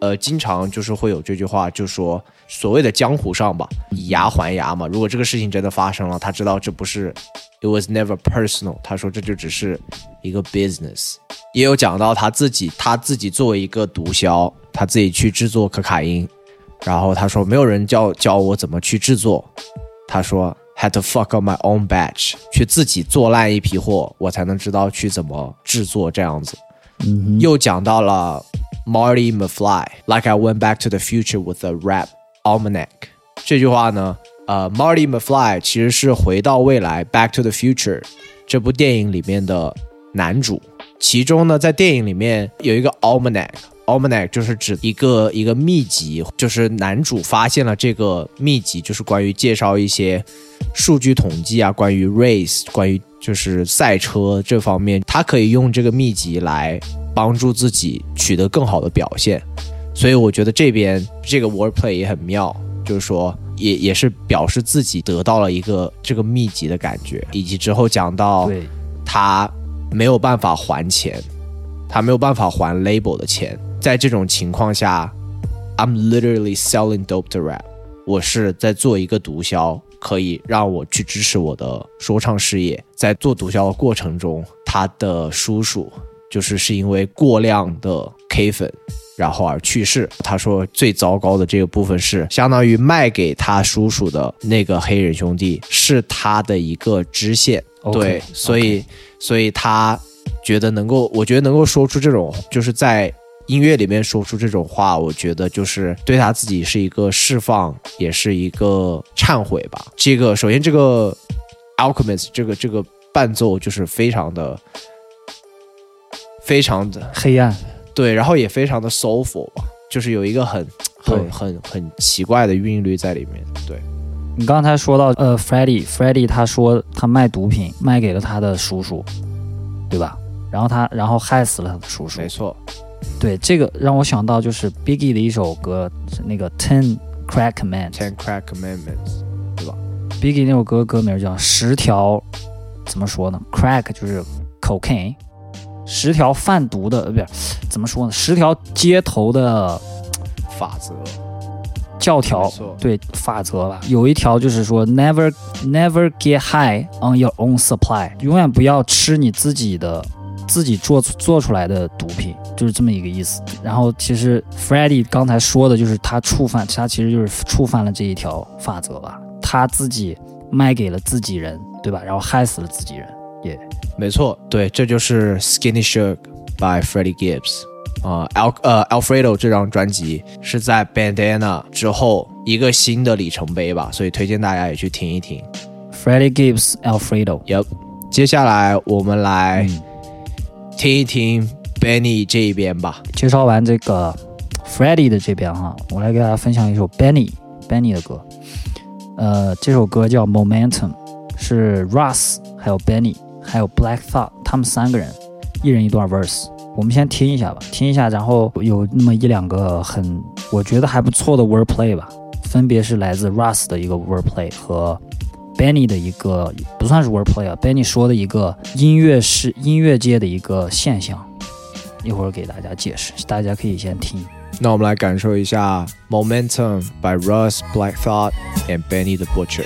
呃，经常就是会有这句话，就说所谓的江湖上吧，以牙还牙嘛。如果这个事情真的发生了，他知道这不是，it was never personal。他说这就只是一个 business。也有讲到他自己，他自己作为一个毒枭，他自己去制作可卡因，然后他说没有人教教我怎么去制作，他说 had to fuck up my own batch，去自己做烂一批货，我才能知道去怎么制作这样子。又讲到了 Marty McFly，like I went back to the future with a rap almanac。这句话呢，呃，Marty McFly 其实是回到未来 Back to the Future 这部电影里面的男主。其中呢，在电影里面有一个 almanac。almanac 就是指一个一个秘籍，就是男主发现了这个秘籍，就是关于介绍一些数据统计啊，关于 race，关于就是赛车这方面，他可以用这个秘籍来帮助自己取得更好的表现。所以我觉得这边这个 wordplay 也很妙，就是说也也是表示自己得到了一个这个秘籍的感觉，以及之后讲到对，他没有办法还钱，他没有办法还 label 的钱，在这种情况下，I'm literally selling dope to rap，我是在做一个毒枭，可以让我去支持我的说唱事业。在做毒枭的过程中，他的叔叔就是是因为过量的 K 粉。然后而去世。他说最糟糕的这个部分是，相当于卖给他叔叔的那个黑人兄弟是他的一个支线。对，所以所以他觉得能够，我觉得能够说出这种，就是在音乐里面说出这种话，我觉得就是对他自己是一个释放，也是一个忏悔吧。这个首先这个 Alchemist 这个这个伴奏就是非常的非常的黑暗，对，然后也非常的 soulful 吧，就是有一个很很很很奇怪的韵律在里面。对，你刚才说到，呃，Freddie，Freddie 他说他卖毒品卖给了他的叔叔，对吧？然后他然后害死了他的叔叔没。错，对，这个让我想到就是 Biggie 的一首歌，是那个 Ten Crack Man。Ten Crack Commandments，Biggie 那首歌歌名叫《十条》，怎么说呢？Crack 就是 cocaine，十条贩毒的，呃，不是怎么说呢？十条街头的法则，教条，对法则吧。有一条就是说，never never get high on your own supply，永远不要吃你自己的自己做做出来的毒品，就是这么一个意思。然后其实 Freddie 刚才说的就是他触犯，他其实就是触犯了这一条法则吧。他自己卖给了自己人，对吧？然后害死了自己人，也、没错，对，这就是 Skinny Sugar by Freddie Gibbs。啊、a l 呃 Alfredo 这张专辑是在 Bandana 之后一个新的里程碑吧，所以推荐大家也去听一听。Freddie Gibbs Alfredo。Yep，接下来我们来嗯听一听 Benny 这一边吧。介绍完这个 Freddie 的这边哈，我来给大家分享一首 Benny Benny 的歌。呃，这首歌叫 Momentum，是 Russ 还有 Benny 还有 Black Thought 他们三个人一人一段 verse。我们先听一下吧，听一下，然后有那么一两个很我觉得还不错的 wordplay 吧，分别是来自 Russ 的一个 wordplay 和 Benny 的一个不算是 wordplay 啊，Benny 说的一个音乐是音乐界的一个现象。一会儿给大家解释，大家可以先听。那我们来感受一下 Momentum by Russ, Black Thought and Benny the Butcher。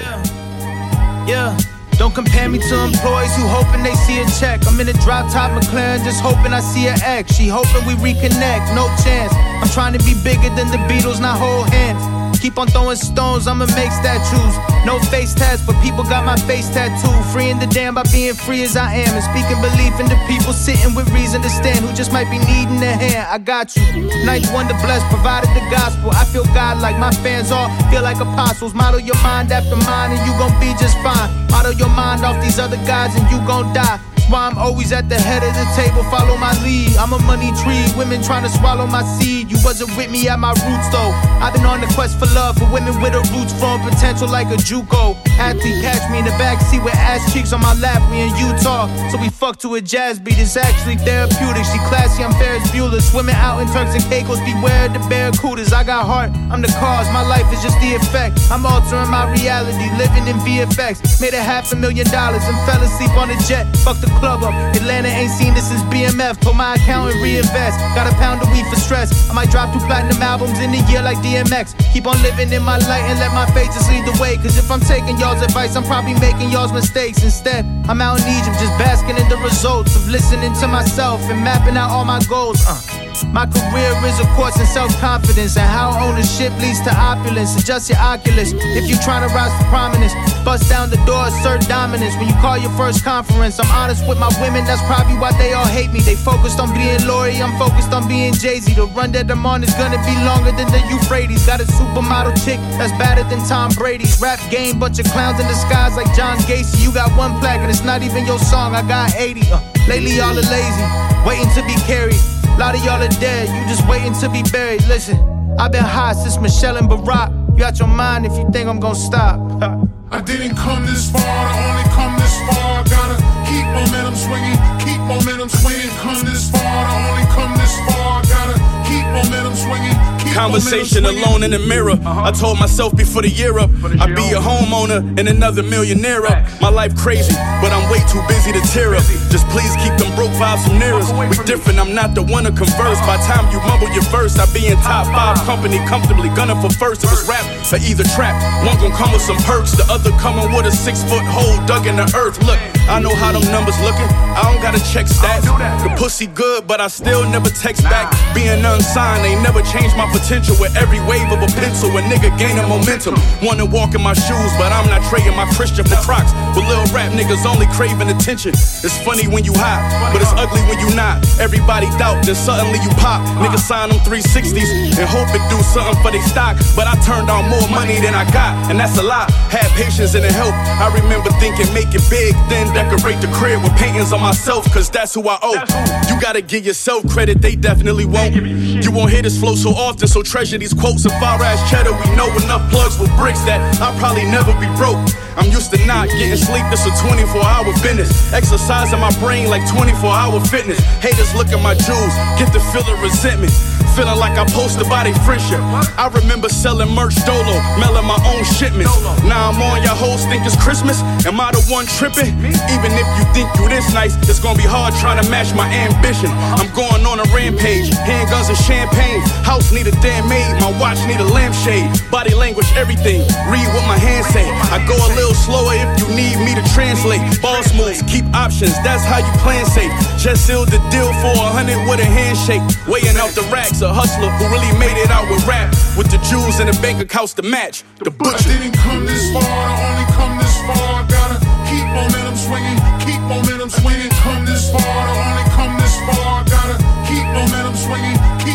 Yeah. Don't compare me to employees who hoping they see a check. I'm in a drop top McLaren, just hoping I see her ex. She hoping we reconnect, no chance. I'm trying to be bigger than the Beatles, not hold hands. Keep on throwing stones, I'ma make statues. No face tats, but people got my face tattooed. Freeing the damn by being free as I am. And speaking belief into people sitting with reason to stand who just might be needing a hand. I got you. Ninth wonder blessed, provided the gospel. I feel God like my fans all feel like apostles. Model your mind after mine, and you gon' be just fine. Model your mind off these other guys, and you gon' die why I'm always at the head of the table, follow my lead. I'm a money tree, women trying to swallow my seed. You wasn't with me at my roots though. I've been on the quest for love for women with a roots from potential like a Juco. Athlete catch me in the backseat with ass cheeks on my lap, we in Utah. So we fuck to a jazz beat, it's actually therapeutic. She classy, I'm Ferris Bueller. Swimming out in Turks and Caicos, beware the barracudas. I got heart, I'm the cause, my life is just the effect. I'm altering my reality, living in VFX. Made a half a million dollars and fell asleep on a jet. Fuck the club up. Atlanta ain't seen this since BMF. Told my accountant reinvest. Got a pound of weed for stress. I might drop two platinum albums in a year like DMX. Keep on living in my light and let my faith just lead the way. Cause if I'm taking y'all's advice, I'm probably making y'all's mistakes. Instead, I'm out in Egypt just basking in the results of listening to myself and mapping out all my goals. Uh. My career is a course in self-confidence and how ownership leads to opulence. Adjust your oculus if you trying to rise to prominence. Bust down the door, assert dominance. When you call your first conference, I'm honest with my women. That's probably why they all hate me. They focused on being Lori, I'm focused on being Jay Z. The run that I'm on is gonna be longer than the Euphrates. Got a supermodel chick that's better than Tom Brady's rap game. Bunch of clowns in disguise like John Gacy. You got one plaque and it's not even your song. I got 80. Uh, lately y'all are lazy, waiting to be carried. A lot of y'all are dead, you just waiting to be buried. Listen, I've been hot since Michelle and Barack. You out your mind if you think I'm gonna stop. I didn't come this far I only come this far. Gotta keep momentum swinging, keep momentum swinging. Come this far to only come this far. Gotta keep momentum swinging. Conversation alone in the mirror. I told myself before the year up, I'd be a homeowner and another millionaire up. My life crazy, but I'm way too busy to tear up. Just please keep them broke vibes from near us. We different, I'm not the one to converse. By time you mumble your verse, I'd be in top five company comfortably. Gunning for first. If it's rap or either trap, one gon' come with some perks, the other coming with a six foot hole dug in the earth. Look, I know how them numbers looking. I don't gotta check stats. The pussy good, but I still never text back. Being unsigned ain't never changed my potential. With every wave of a pencil, a nigga gaining momentum. Wanna walk in my shoes, but I'm not trading my Christian for Crocs. With little rap niggas only craving attention. It's funny when you hot, but it's ugly when you not. Everybody doubt, then suddenly you pop. Niggas sign them 360s and hope it do something for they stock. But I turned on more money than I got, and that's a lot. Had patience and it helped. I remember thinking make it big, then decorate the crib with paintings on myself, cause that's who I owe. You gotta give yourself credit, they definitely won't. You won't hear this flow so often, so treasure these quotes. If far as cheddar, we know enough plugs with bricks that I'll probably never be broke. I'm used to not getting sleep, this a 24 hour business. Exercising my brain like 24 hour fitness. Haters look at my jewels, get the feeling resentment. Feeling like I posted by their friendship. I remember selling merch dolo, mailing my own shipments. Now I'm on your hoes think it's Christmas. Am I the one tripping? Even if you think you this nice, it's gonna be hard trying to match my ambition. I'm going on a rampage, handguns and champagne. House need a damn maid, my watch need a lampshade. Body language, everything. Read what my hands say. I go a little slower if you need me to translate. Boss moves, keep options, that's how you plan safe. Just sealed the deal for a hundred with a handshake. Weighing out the racks, a hustler who really made it out with rap. With the jewels and the bank accounts to match. The I butcher. didn't come this far to only come this far. Gotta keep momentum swinging,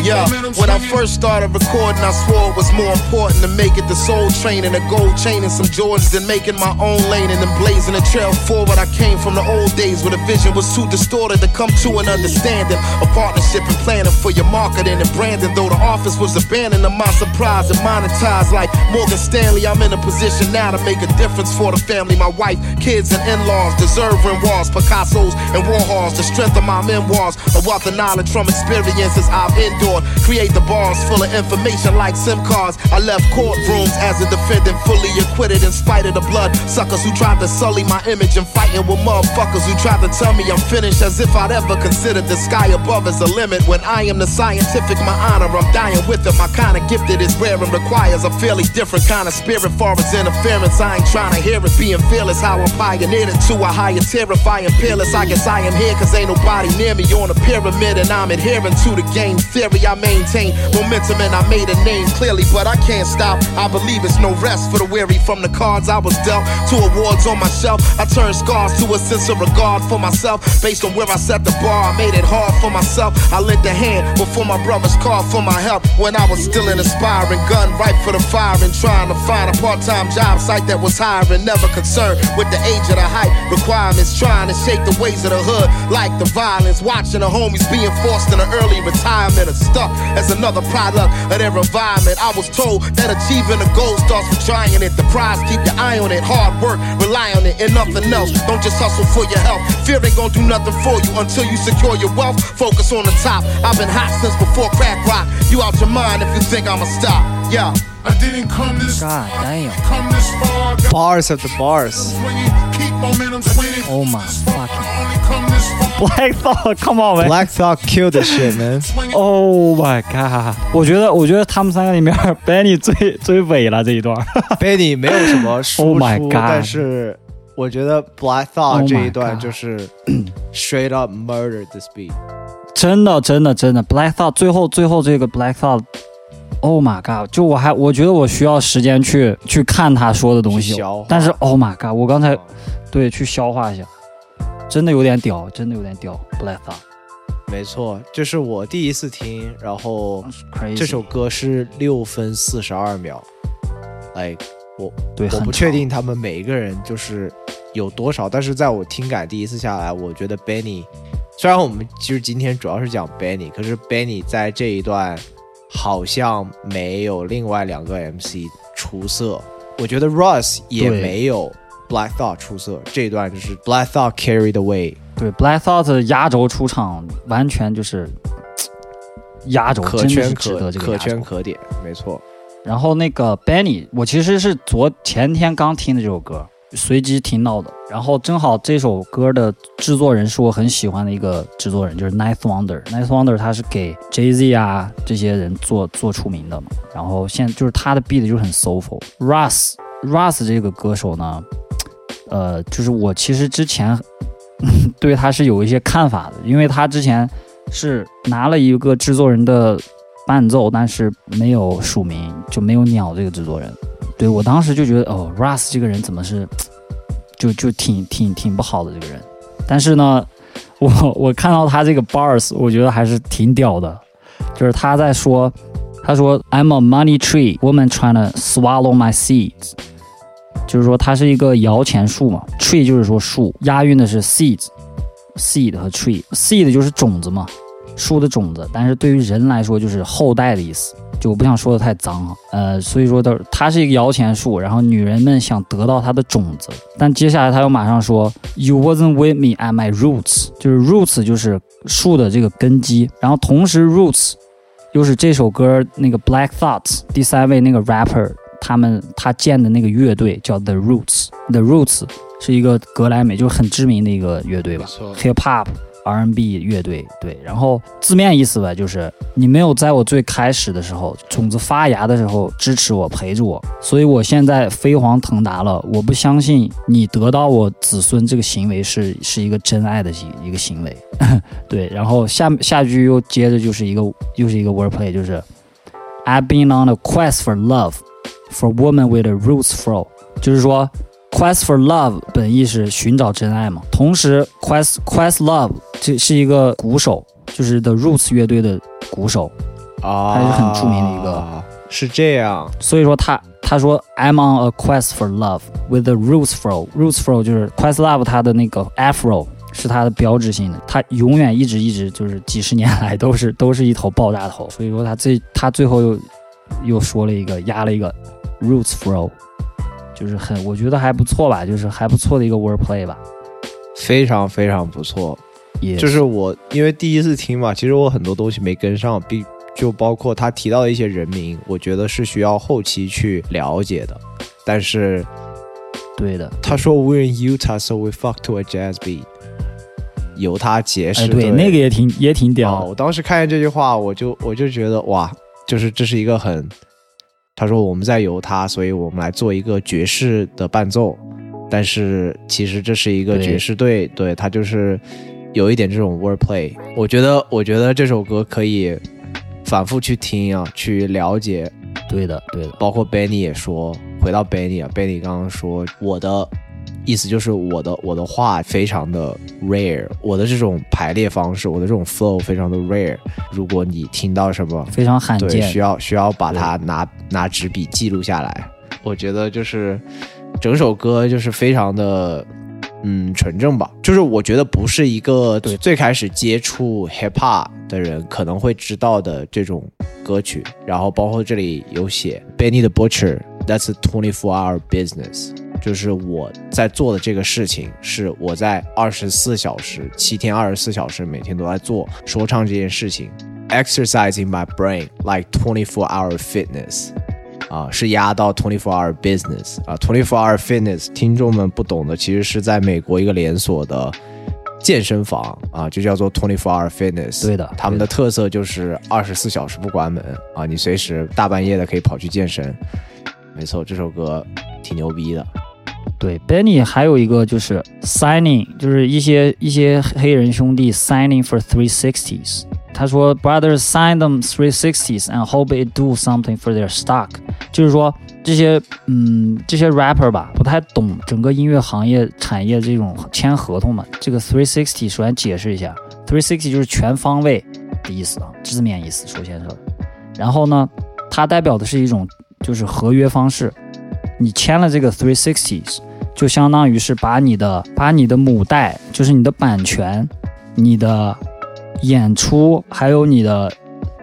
Yeah, when I first started recording, I swore it was more important to make it the soul train and a gold chain and some Jordans than making my own lane and then blazing a trail forward. I came from the old days where the vision was too distorted to come to an understanding. A partnership and planning for your marketing and branding. Though the office was abandoned, The my surprise and monetized like Morgan Stanley. I'm in a position now to make a difference for the family. My wife, kids, and in-laws deserve wars, Picasso's and Warhols. The strength of my memoirs, a wealth of knowledge from experiences I've endured. Create the bars full of information like SIM cards. I left courtrooms as a defendant, fully acquitted in spite of the blood suckers who tried to sully my image and fighting with motherfuckers who tried to tell me I'm finished as if I'd ever considered the sky above as a limit. When I am the scientific, my honor, I'm dying with it. My kind of gifted is rare and requires a fairly different kind of spirit for its interference. I ain't trying to hear it, being fearless, how I'm pioneered it to a higher terrifying peerless. I guess I am here cause ain't nobody near me on a pyramid and I'm adhering to the game theory. I maintain momentum and I made a name clearly, but I can't stop. I believe it's no rest for the weary from the cards I was dealt to awards on my shelf. I turned scars to a sense of regard for myself based on where I set the bar. I made it hard for myself. I lent a hand before my brothers called for my help when I was still an aspiring gun right for the firing, trying to find a part-time job site that was hiring, never concerned with the age of the height requirements, trying to shake the ways of the hood like the violence, watching the homies being forced into early retirement or stuck as another product of their environment. I was told that achieving a goal starts with trying it. The prize, keep your eye on it, hard work, rely on it, and nothing else. Don't just hustle for your health. Fear ain't gonna do nothing for you until you secure your wealth. Focus on the top. I've been hot since before crack rock. You out your mind if you think I'ma stop Yeah. I didn't come this God far, damn. come this far. Got Bars of the bars. swinging, keep momentum swinging. Oh my This far, fucking- only come this far. Black Thought，Come on man。 Black Thought killed the shit, man. Swinging. Oh my god！我觉得，我觉得他们三个里面，Benny 最最伪了这一段。 Benny 没有什么输 Oh my 出 God 但是我觉得 Black Oh Thought my 这一段 God 就是 straight up murdered this beat。真的，真的，真的，Black Thought 最后最后这个 Black Thought，Oh my god！就我还我觉得我需要时间去去看他说的东西但是 Oh my god！我刚才对去消化一下，真的有点屌，真的有点屌，Black Thought 没错，这是我第一次听，然后。这首歌是六分四十二秒，like 我对我不确定他们每一个人就是有多少，但是在我听感第一次下来，我觉得 Benny 虽然我们其实今天主要是讲 Benny，可是 Benny 在这一段好像没有另外两个 MC 出色，我觉得 Russ 也没有 Black Thought 出色，这一段就是 Black Thought carried the way，对 Black Thought 压轴出场，完全就是 压轴，可圈可可。圈可点，没错。然后那个 Benny，我其实是昨前天刚听的这首歌，随机听到的。然后正好这首歌的制作人是我很喜欢的一个制作人，就是 Nice Wonder。Nice Wonder 他是给 Jay Z 啊这些人做做出名的嘛。然后现就是他的 beat 就很 soulful。Russ Russ 这个歌手呢，呃，就是我其实之前 对他是有一些看法的，因为他之前是拿了一个制作人的伴奏，但是没有署名，就没有鸟这个制作人。对我当时就觉得，哦，Russ 这个人怎么是，就就挺挺挺不好的这个人。但是呢，我我看到他这个 bars，我觉得还是挺屌的，就是他在说，他说 I'm a money tree, woman trying to swallow my seeds，就是说它是一个摇钱树嘛，tree 就是说树，押韵的是 seeds，seed 和 tree，seed 就是种子嘛，树的种子，但是对于人来说就是后代的意思。就我不想说的太脏啊，呃，所以说的它是一个摇钱树，然后女人们想得到它的种子，但接下来他又马上说，You wasn't with me at my roots，就是 roots 就是树的这个根基，然后同时 roots 又是这首歌那个 Black Thoughts 第三位那个 rapper 他们他建的那个乐队叫 The Roots，The Roots 是一个格莱美就是很知名的一个乐队吧，hip hop R&B 乐队，对，然后字面意思吧，就是你没有在我最开始的时候，种子发芽的时候支持我、陪着我，所以我现在飞黄腾达了。我不相信你得到我子孙这个行为是是一个真爱的一一个行为，对。然后下下句又接着就是一个又是一个 wordplay，就是 I've been on a quest for love, for woman with a roots flow，就是说 quest for love 本意是寻找真爱嘛，同时 quest quest love 这是一个鼓手，就是 The Roots 乐队的鼓手，啊，他是很著名的一个，是这样，所以说他他说 I'm on a quest for love with the roots flow。roots flow 就是 quest love 他的那个 afro 是他的标志性的，他永远一直一直就是几十年来都是都是一头爆炸头。所以说他最他最后又又说了一个压了一个 roots flow，就是很我觉得还不错吧，就是还不错的一个 wordplay 吧。非常非常不错。也就是我因为第一次听嘛，其实我很多东西没跟上，并就包括他提到的一些人名，我觉得是需要后期去了解的。但是对的，他说 We're in Utah, so we fuck to a jazz beat，由他解释。哎对那个也挺也挺啊、屌的。我当时看见这句话，我就我就觉得哇，就是这是一个很，他说我们在犹他，所以我们来做一个爵士的伴奏，但是其实这是一个爵士队，对他就是有一点这种 wordplay。我觉得，我觉得这首歌可以反复去听啊，去了解。对的，对的，包括 Benny 也说，回到 Benny 啊，Benny 刚刚说我的意思就是我的我的话非常的 rare，我的这种排列方式，我的这种 flow 非常的 rare。如果你听到什么非常罕对，见需。要需要把它拿拿纸笔记录下来。我觉得就是整首歌就是非常的嗯纯正吧，就是我觉得不是一个对最开始接触 hip hop 的人可能会知道的这种歌曲。然后包括这里有写 Benny the Butcher that's a twenty four hour business。就是我在做的这个事情，是我在二十四小时、七天二十四小时每天都在做说唱这件事情。Exercising my brain like twenty four hour fitness，啊，是压到 twenty four hour business 啊，twenty four hour fitness，听众们不懂的，其实是在美国一个连锁的健身房啊，就叫做 twenty four hour fitness。对的他们的特色就是二十四小时不关门啊，你随时大半夜的可以跑去健身。没错，这首歌挺牛逼的。对，Benny 还有一个就是 signing，就是一些一些黑人兄弟 signing for three sixties。他说，brothers sign them three sixties and hope it do something for their stock。就是说这些嗯这些 rapper 吧，不太懂整个音乐行业产业这种签合同嘛。这个 three sixty 首先解释一下，three sixty 就是全方位的意思啊，字面意思。首先是，然后呢，它代表的是一种就是合约方式。你签了这个 three sixties，就相当于是把你的把你的母带，就是你的版权、你的演出，还有你的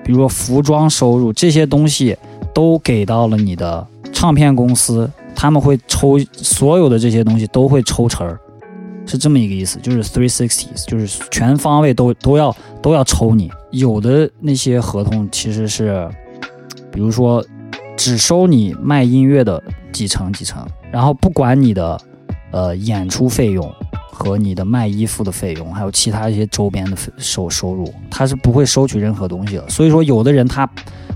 比如说服装收入这些东西，都给到了你的唱片公司，他们会抽所有的这些东西都会抽成儿，是这么一个意思，就是 three sixties，就是全方位都都要都要抽你。有的那些合同其实是，比如说只收你卖音乐的几成几成，然后不管你的呃演出费用和你的卖衣服的费用，还有其他一些周边的收收入，他是不会收取任何东西的。所以说，有的人他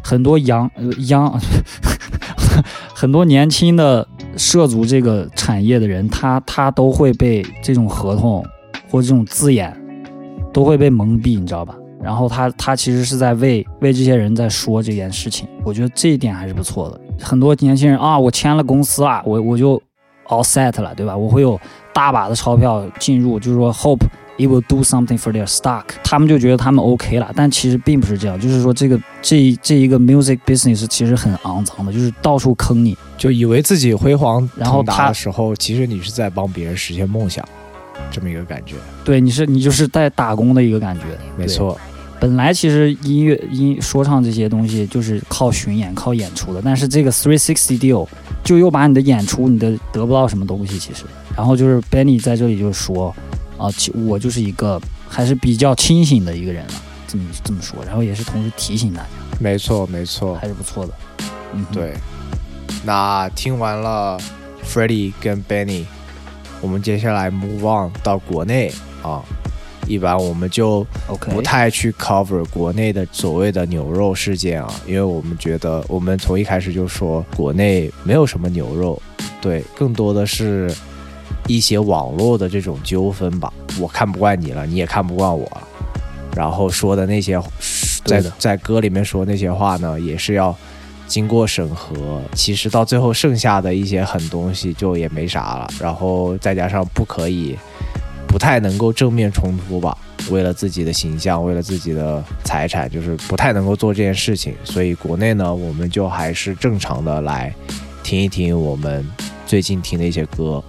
很多洋呃洋 很多年轻的涉足这个产业的人，他他都会被这种合同或这种字眼都会被蒙蔽，你知道吧？然后他他其实是在为为这些人在说这件事情，我觉得这一点还是不错的。很多年轻人啊，我签了公司啦，我我就 all set 了，对吧？我会有大把的钞票进入，就是说 hope it will do something for their stock，他们就觉得他们 OK 了，但其实并不是这样，就是说这个这这一个 music business 其实很肮脏的，就是到处坑你。就以为自己辉煌然后他的时候，其实你是在帮别人实现梦想，这么一个感觉。对，你是你就是在打工的一个感觉，没错，本来其实音乐音说唱这些东西就是靠巡演、靠演出的，但是这个 three sixty deal 就又把你的演出你的得不到什么东西，其实。然后就是 Benny 在这里就说，啊，其我就是一个还是比较清醒的一个人了，这么这么说，然后也是同时提醒大家，没错，没错还。是不错的。嗯，对，那听完了 Freddie 跟 Benny，我们接下来 move on 到国内啊。一般我们就不太去 cover 国内的所谓的牛肉事件啊，因为我们觉得我们从一开始就说国内没有什么牛肉，对，更多的是一些网络的这种纠纷吧。我看不惯你了，你也看不惯我了，然后说的那些在在歌里面说那些话呢，也是要经过审核。其实到最后剩下的一些狠东西就也没啥了，然后再加上不可以。不太能够正面冲突吧，为了自己的形象，为了自己的财产，就是不太能够做这件事情。所以国内呢，我们就还是正常的来听一听我们最近听的一些歌。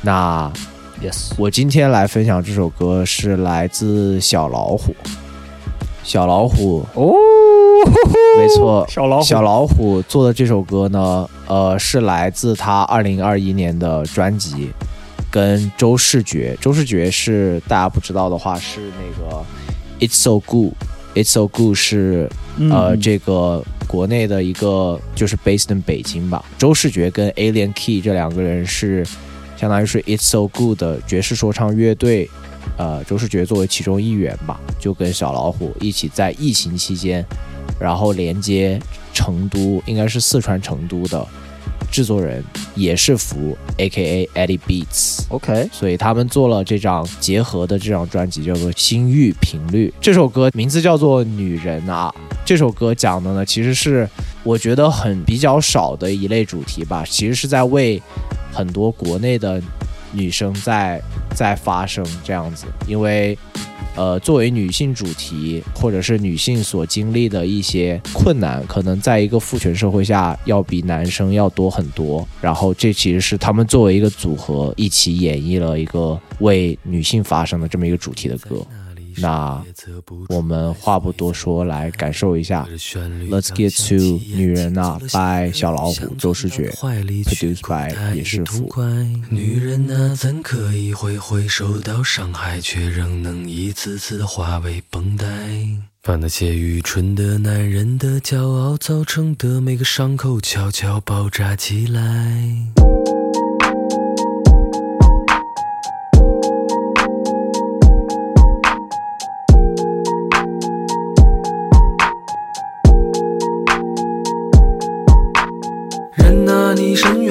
那 yes，我今天来分享这首歌是来自小老虎，小老虎哦，没错，小老虎，小老虎做的这首歌呢，呃，是来自他二零二一年的专辑，跟周世觉。周世觉是大家不知道的话，是那个《It's So Good》，《It's So Good》是呃嗯这个国内的一个就是 based in 北京吧。周世觉跟 Alien Key 这两个人是相当于是《It's So Good》的爵士说唱乐队。呃，周世觉作为其中一员吧，就跟小老虎一起在疫情期间，然后连接成都，应该是四川成都的制作人也是福，A.K.A. Eddie Beats。OK，所以他们做了这张结合的这张专辑，叫做《心域频率》。这首歌名字叫做《女人啊》，这首歌讲的呢，其实是我觉得很比较少的一类主题吧，其实是在为很多国内的女生在在发声这样子，因为。呃，作为女性主题，或者是女性所经历的一些困难，可能在一个父权社会下，要比男生要多很多。然后，这其实是他们作为一个组合一起演绎了一个为女性发声的这么一个主题的歌。那我们话不多说，来感受一下。Let's get to《女人啊》by 小老虎周世觉，produced by 野师傅。女人啊，怎可以挥挥受到伤害，却仍能一次次的化为绷带？把那些愚蠢的男人的骄傲造成的每个伤口悄悄包扎起来。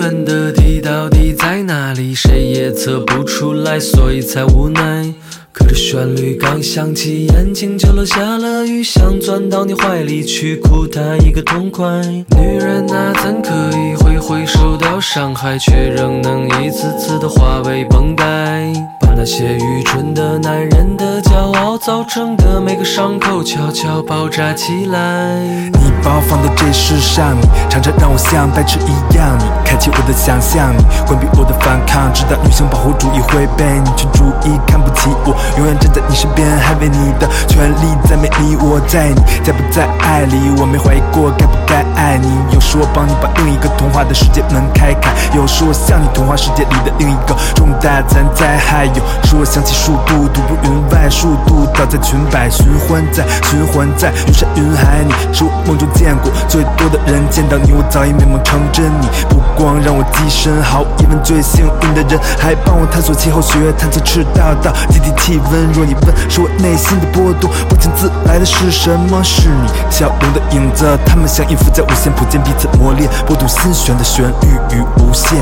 们的底到底在哪里？谁也测不出来，所以才无奈。可这旋律刚响起，眼睛就落下了雨，想钻到你怀里去哭他一个痛快。女人啊，怎可以挥挥受到伤害，却仍能一次次的化为绷带？那些愚蠢的男人的骄傲造成的每个伤口悄悄爆炸起来。你把我放到这世上，你常常让我像白痴一样。你开启我的想象，你关闭我的反抗，直到女性保护主义会被你去主义看不起。我永远站在你身边，捍卫你的权利。再美你，我在你在不在爱里，我没怀疑过该不该爱你。有时我帮你把另一个童话的世界门开开，有时我像你童话世界里的另一个重大灾灾，害有。是我想起数度，独步云外，数度倒在裙摆，循环在，循环在云山云海。你是我梦中见过最多的人，见到你我早已美梦成真。你不光让我跻身，毫无疑问最幸运的人，还帮我探索气候学，探测赤道到极地气温。若你问，是我内心的波动，不请自来的是什么？是你笑容的影子，它们像音符在无线谱间彼此磨练，拨动心弦的旋律与无限。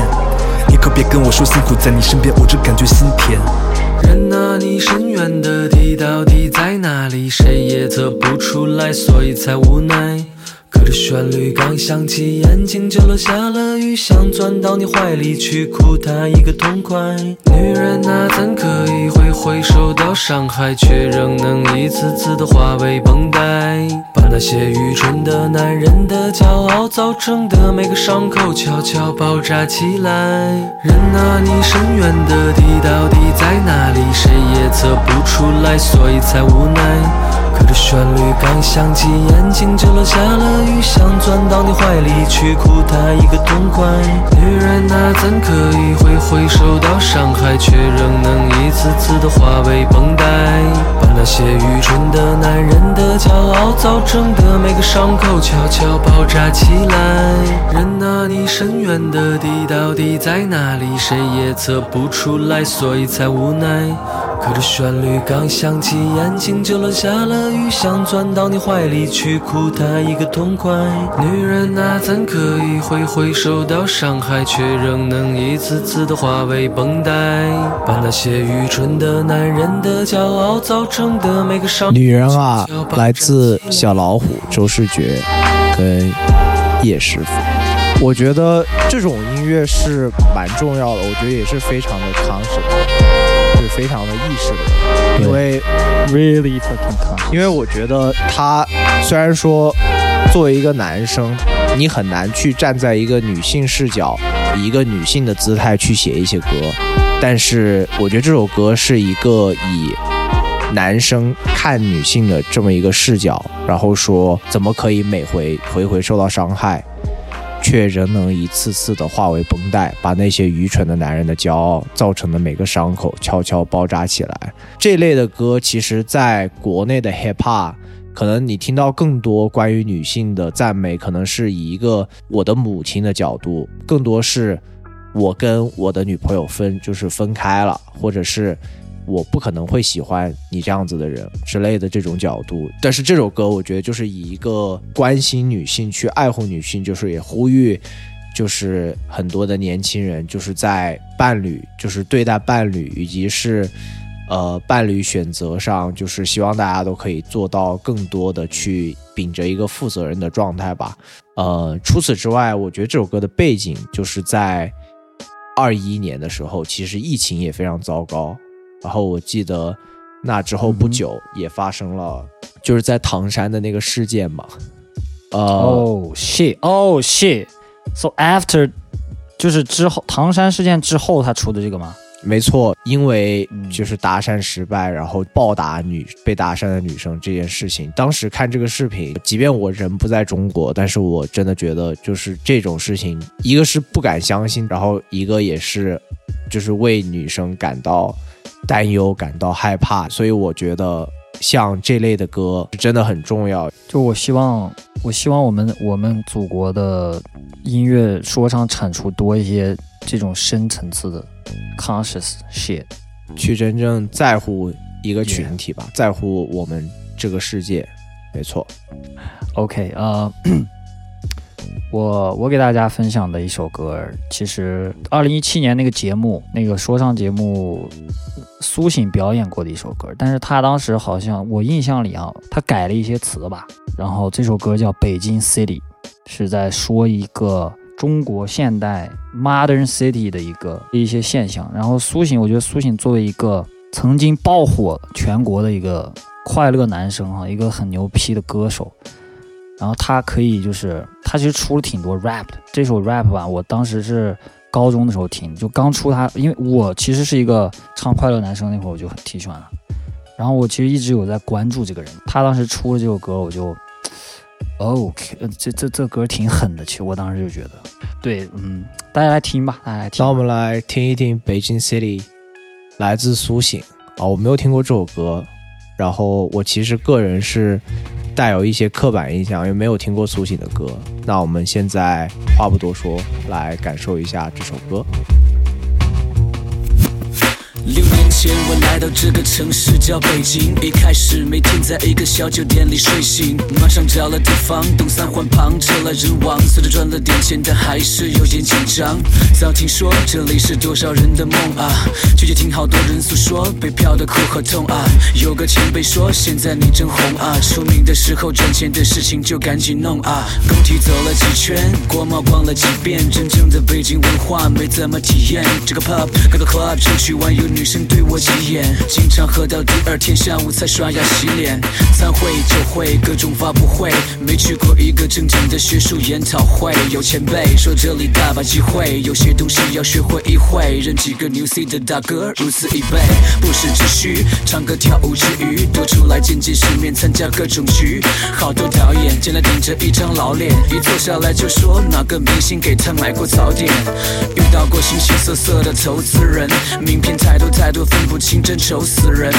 你可别跟我说辛苦，在你身边我只感觉心甜。人啊，你深渊的底到底在哪里？谁也测不出来，所以才无奈。这旋律刚响起，眼睛就落下了雨，想钻到你怀里去哭他一个痛快。女人啊，怎可以会会受到伤害，却仍能一次次的化为绷带？把那些愚蠢的男人的骄傲造成的每个伤口悄悄包扎起来。人啊，你深渊的底到底在哪里？谁也测不出来，所以才无奈。旋律刚响起，眼睛就落下了雨，想钻到你怀里去哭他一个痛快。女人啊，怎可以挥挥受到伤害，却仍能一次次的化为绷带？把那些愚蠢的男人的骄傲造成的每个伤口悄悄爆炸起来。人啊，你深渊的底到底在哪里？谁也测不出来，所以才无奈。可这旋律刚响起，眼睛就落下了雨，想钻到你怀里去哭他一个痛快。女人啊，怎可以挥挥受到伤害，却仍能一次次的化为绷带？把那些愚蠢的男人的骄傲造成的每个伤。女人啊，来自小老虎周世觉跟叶师傅。我觉得这种音乐是蛮重要的，我觉得也是非常的 conscious。是非常的意识的，因为 really fucking tough。因为我觉得他虽然说作为一个男生，你很难去站在一个女性视角，以一个女性的姿态去写一些歌，但是我觉得这首歌是一个以男生看女性的这么一个视角，然后说怎么可以每回回回受到伤害。却仍能一次次的化为绷带，把那些愚蠢的男人的骄傲造成的每个伤口悄悄包扎起来。这类的歌，其实在国内的 hip hop，可能你听到更多关于女性的赞美，可能是以一个我的母亲的角度，更多是我跟我的女朋友分就是分开了，或者是。我不可能会喜欢你这样子的人之类的这种角度，但是这首歌我觉得就是以一个关心女性、去爱护女性，就是也呼吁，就是很多的年轻人就是在伴侣，就是对待伴侣以及是呃伴侣选择上，就是希望大家都可以做到更多的去秉着一个负责任的状态吧。呃，除此之外，我觉得这首歌的背景就是在二一年的时候，其实疫情也非常糟糕。然后我记得那之后不久也发生了，就是在唐山的那个事件嘛。呃，哦、shit，哦、shit。So after 就是之后唐山事件之后，他出的这个吗？没错，因为嗯就是搭讪失败，然后暴打女被搭讪的女生这件事情，当时看这个视频，即便我人不在中国，但是我真的觉得就是这种事情，一个是不敢相信，然后一个也是就是为女生感到担忧、感到害怕，所以我觉得像这类的歌真的很重要。就我希望，我希望我们我们祖国的音乐说唱产出多一些这种深层次的 conscious shit。去真正在乎一个群体吧在乎我们这个世界，没错。OK，呃，我我给大家分享的一首歌，其实二零一七年那个节目，那个说唱节目苏醒表演过的一首歌，但是他当时好像我印象里啊，他改了一些词吧，然后这首歌叫《北京 City》，是在说一个中国现代 modern city 的一个一些现象。然后苏醒，我觉得苏醒作为一个曾经爆火全国的一个快乐男生哈，一个很牛批的歌手。然后他可以就是他其实出了挺多 rap 的，这首 rap 吧，我当时是高中的时候听，就刚出他，因为我其实是一个唱快乐男生那会儿我就很挺喜欢他，然后我其实一直有在关注这个人，他当时出了这首歌我就，哦，呃这这这歌挺狠的，其实我当时就觉得，对，嗯，大家来听吧，大家来听。那我们来听一听《北京 City》，来自苏醒。啊，我没有听过这首歌，然后我其实个人是带有一些刻板印象，因为没有听过苏醒的歌。那我们现在话不多说，来感受一下这首歌。六年前我来到这个城市叫北京，一开始每天在一个小酒店里睡醒，马上找了地方，东三环旁车来人往，虽然赚了点钱，但还是有点紧张。早听说这里是多少人的梦啊，却也听好多人诉说北漂的苦和痛啊。有个前辈说现在你真红啊，出名的时候赚钱的事情就赶紧弄啊。工体走了几圈，国贸逛了几遍，真正的北京文化没怎么体验。这个 pub 各个 club 出去玩，有女生对我急眼，经常喝到第二天下午才刷牙洗脸。餐会、酒会、各种发布会，没去过一个正经的学术研讨会。有前辈说这里大把机会，有些东西要学会一会。认几个 New C 的大哥，如此一辈，不时之需，唱歌跳舞之余，多出来见见世面，参加各种局。好多导演进来顶着一张老脸，一坐下来就说哪个明星给他买过早点。遇到过形形色色的投资人，名片太多太多，分不清真愁死人。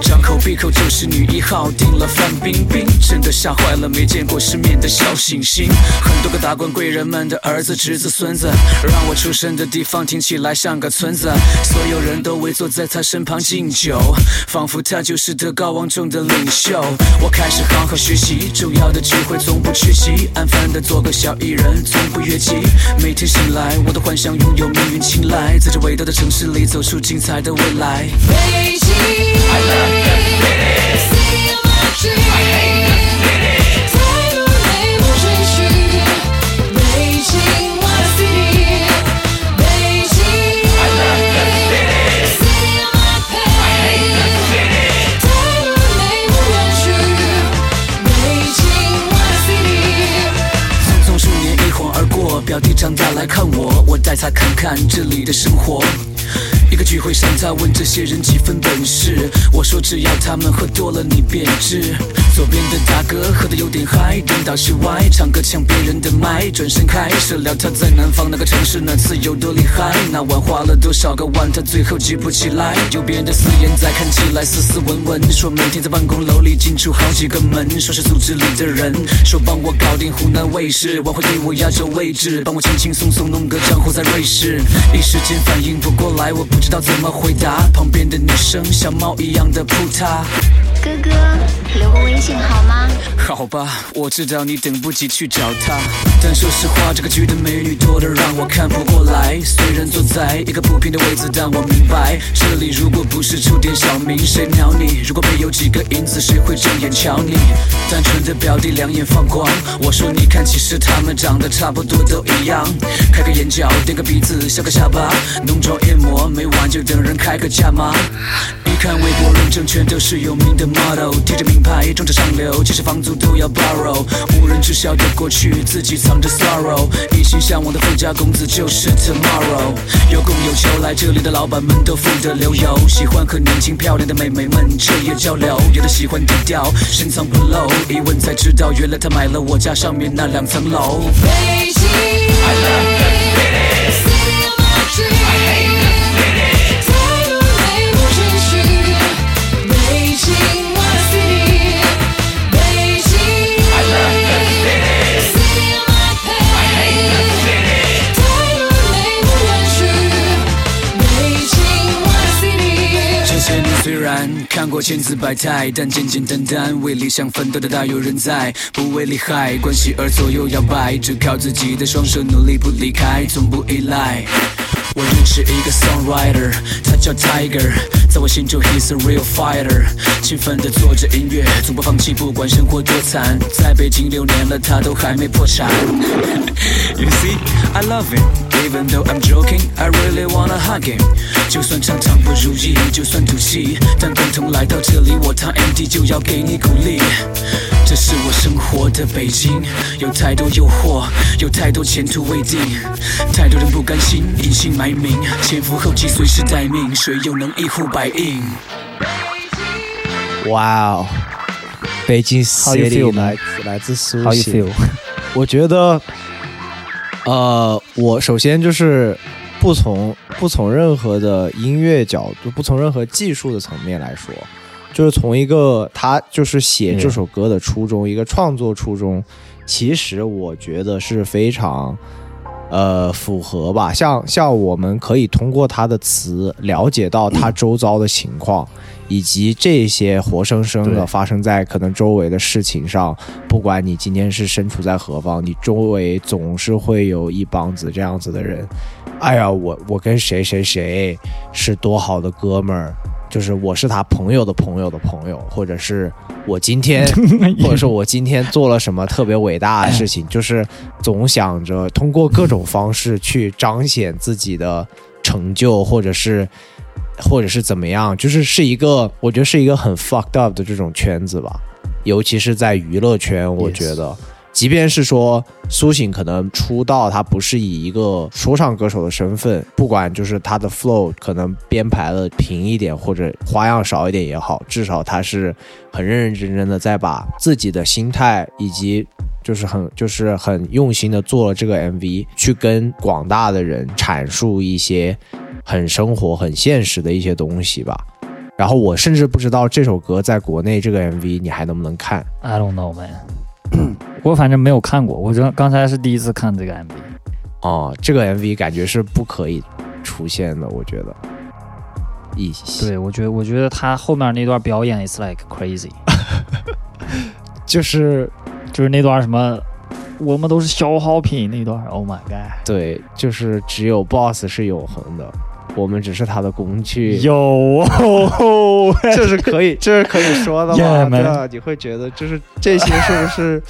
张口闭口就是女一号，订了范冰冰，真的吓坏了没见过世面的小星星。很多个达官贵人们的儿子、侄子、孙子，让我出生的地方听起来像个村子。所有人都围坐在他身旁敬酒，仿佛他就是德高望重的领袖。我开始好好学习，重要的聚会从不缺席，安分的做个小艺人，从不越级。每天醒来，我都幻想拥有命运青睐，在这伟大的城市里走出精彩的未来。北京 city of my dreams，I hate the city，太多泪不追寻。北京，What a city，北京 cd of my face city，太多泪不远去。北京，What a city。匆匆数年一晃而过，表弟长大来看我，我带他看看这里的生活。一个聚会上，他问这些人几分本事，我说只要他们喝多了，你便知。左边的大哥喝得有点嗨，颠倒室外，唱歌抢别人的麦，转身开始聊他在南方那个城市那次有多厉害，那晚花了多少个万，他最后记不起来。右边的四眼仔看起来斯斯文文，说每天在办公楼里进出好几个门，说是组织里的人，说帮我搞定湖南卫视，晚会给我压轴位置，帮我轻轻松松弄个账户在瑞士，一时间反应不过来，我不知道怎么回答，旁边的女生像猫一样的扑他。哥哥，留个微信好吗？好吧，我知道你等不及去找她，但说实话，这个局的美女多得让我看不过来。虽然坐在一个不平的位置，但我明白，这里如果不是出点小名，谁鸟你？如果没有几个银子，谁会正眼瞧你？单纯的表弟两眼放光，我说你看，其实他们长得差不多都一样。开个眼角，垫个鼻子，削个下巴，浓妆艳抹，没完就等人开个价码。一看微博认证全都是有名的 model，贴着名牌，装着上流，其实房租都要 borrow。无人知晓的过去，自己藏着 sorrow。一心向往的富家公子就是 tomorrow。有供有求，来这里的老板们都富得流油，喜欢和年轻漂亮的妹妹们彻夜交流，有的喜欢低调，深藏不露。一问才知道，原来他买了我家上面那两层楼。北京，I love the city, city of 虽然看过千姿百态，但简简单单为理想奋斗的大有人在，不为利害关系而左右摇摆，只靠自己的双手努力不离开，从不依赖。我认识一个 songwriter，他叫 Tiger，在我心中 he's a real fighter，勤奋地做着音乐，从不放弃，不管生活多惨，在北京六年了，他都还没破产。You see, I love him, even though I'm joking, I really wanna hug him。就算常常不如意，就算赌气，但共同来到这里，我堂 MD 就要给你鼓励。这是我生活的北京，有太多诱惑，有太多前途未定，太多人不甘心，隐姓埋名，前赴后继，随时待命，谁又能一呼百应？哇哦，北京 How you City feel, 来?自来自苏 How you 醒 feel？我觉得，呃，我首先就是不从不从任何的音乐角度，不从任何技术的层面来说，就是从一个他就是写这首歌的初衷，一个创作初衷，其实我觉得是非常。呃，符合吧？像像我们可以通过他的词了解到他周遭的情况，以及这些活生生的发生在可能周围的事情上。不管你今天是身处在何方，你周围总是会有一帮子这样子的人。哎呀，我我跟谁谁谁是多好的哥们儿，就是我是他朋友的朋友的朋友，或者是我今天，或者是我今天做了什么特别伟大的事情，就是总想着通过各种方式去彰显自己的成就，或者是或者是怎么样，就是是一个我觉得是一个很 fucked up 的这种圈子吧，尤其是在娱乐圈，我觉得。即便是说苏醒可能出道，他不是以一个说唱歌手的身份，不管就是他的 flow 可能编排的平一点或者花样少一点也好，至少他是很认认真真的在把自己的心态以及就是很就是很用心的做了这个 MV，去跟广大的人阐述一些很生活、很现实的一些东西吧。然后我甚至不知道这首歌在国内这个 MV 你还能不能看？I don't know man，我反正没有看过，我这刚才是第一次看这个 MV。哦，这个 MV 感觉是不可以出现的，我觉得。一对，我觉得我觉得他后面那段表演 is like crazy，就是就是那段什么，我们都是消耗品那段，Oh my god，对，就是只有 BOSS 是永恒的，我们只是他的工具。有，这是可以，这是可以说的吗 Yeah, 对啊，你会觉得就是这些是不是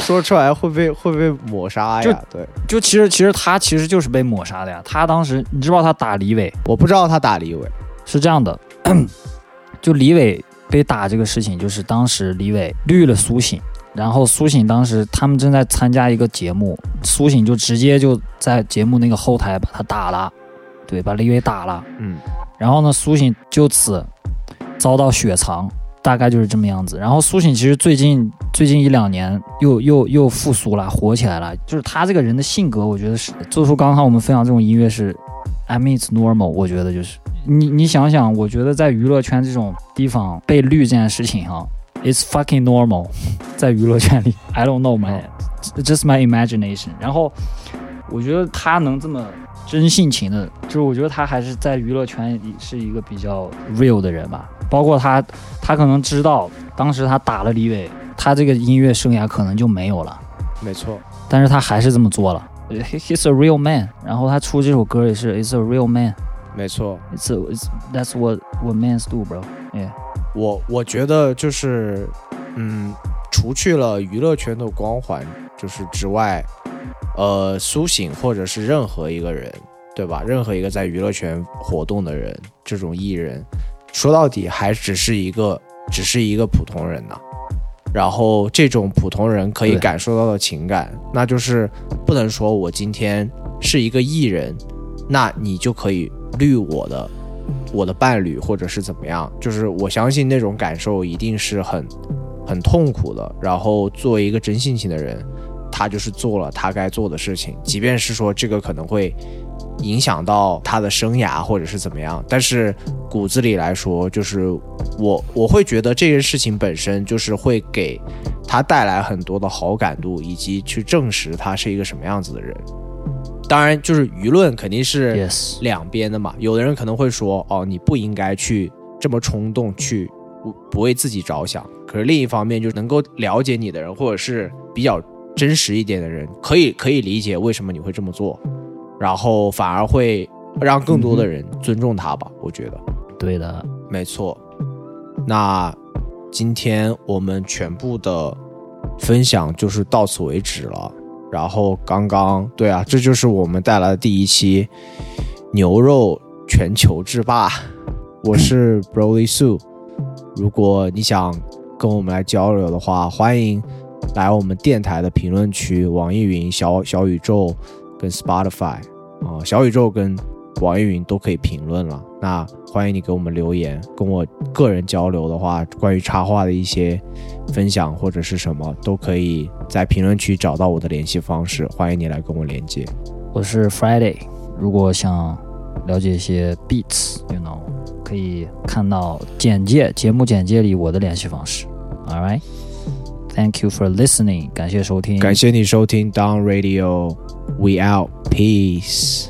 说出来会被会被抹杀就呀？对，就其实其实他其实就是被抹杀的呀。他当时你知不知道他打李伟？我不知道他打李伟是这样的，就李伟被打这个事情，就是当时李伟绿了苏醒，然后苏醒当时他们正在参加一个节目，苏醒就直接就在节目那个后台把他打了，对，把李伟打了，嗯，然后呢，苏醒就此遭到雪藏，大概就是这么样子。然后苏醒其实最近最近一两年又又又复苏了，火起来了。就是他这个人的性格，我觉得是做出刚刚我们分享这种音乐是，I mean it's normal。我觉得就是你你想想，我觉得在娱乐圈这种地方被绿这件事情哈、It's fucking normal，在娱乐圈里，I don't know man，just my imagination。然后我觉得他能这么真性情的，就是我觉得他还是在娱乐圈是一个比较 real 的人吧。包括他，他可能知道当时他打了李伟，他这个音乐生涯可能就没有了。没错，但是他还是这么做了。He- He's a real man。然后他出这首歌也是 It's a real man。没错。It's a, it's that's what what mans do, bro. Yeah. 我我觉得就是，嗯，除去了娱乐圈的光环就是之外，呃，苏醒或者是任何一个人，对吧？任何一个在娱乐圈活动的人，这种艺人，说到底还只是一个，只是一个普通人呢、然后这种普通人可以感受到的情感，那就是不能说我今天是一个艺人，那你就可以绿我的我的伴侣或者是怎么样，就是我相信那种感受一定是很很痛苦的。然后作为一个真性情的人，他就是做了他该做的事情，即便是说这个可能会影响到他的生涯或者是怎么样，但是骨子里来说，就是我我会觉得这件事情本身就是会给他带来很多的好感度，以及去证实他是一个什么样子的人。当然，就是舆论肯定是两边的嘛。有的人可能会说，哦，你不应该去这么冲动，去不不为自己着想。可是另一方面，就是能够了解你的人，或者是比较真实一点的人，可以可以理解为什么你会这么做，然后反而会让更多的人尊重他吧。我觉得，对的，没错。那今天我们全部的分享就是到此为止了。然后刚刚对啊，这就是我们带来的第一期牛肉全球制霸。我是 Broly Sue，如果你想跟我们来交流的话，欢迎来我们电台的评论区，网易云、小小宇宙跟 Spotify 啊、小宇宙跟网易云都可以评论了。那欢迎你给我们留言，跟我个人交流的话，关于插画的一些分享或者是什么，都可以在评论区找到我的联系方式，欢迎你来跟我连接。我是 Friday。如果想了解一些 beats，you know，可以看到简介节目简介里我的联系方式。All right。Thank you for listening，感谢收听，感谢你收听 Down Radio，We Out，Peace。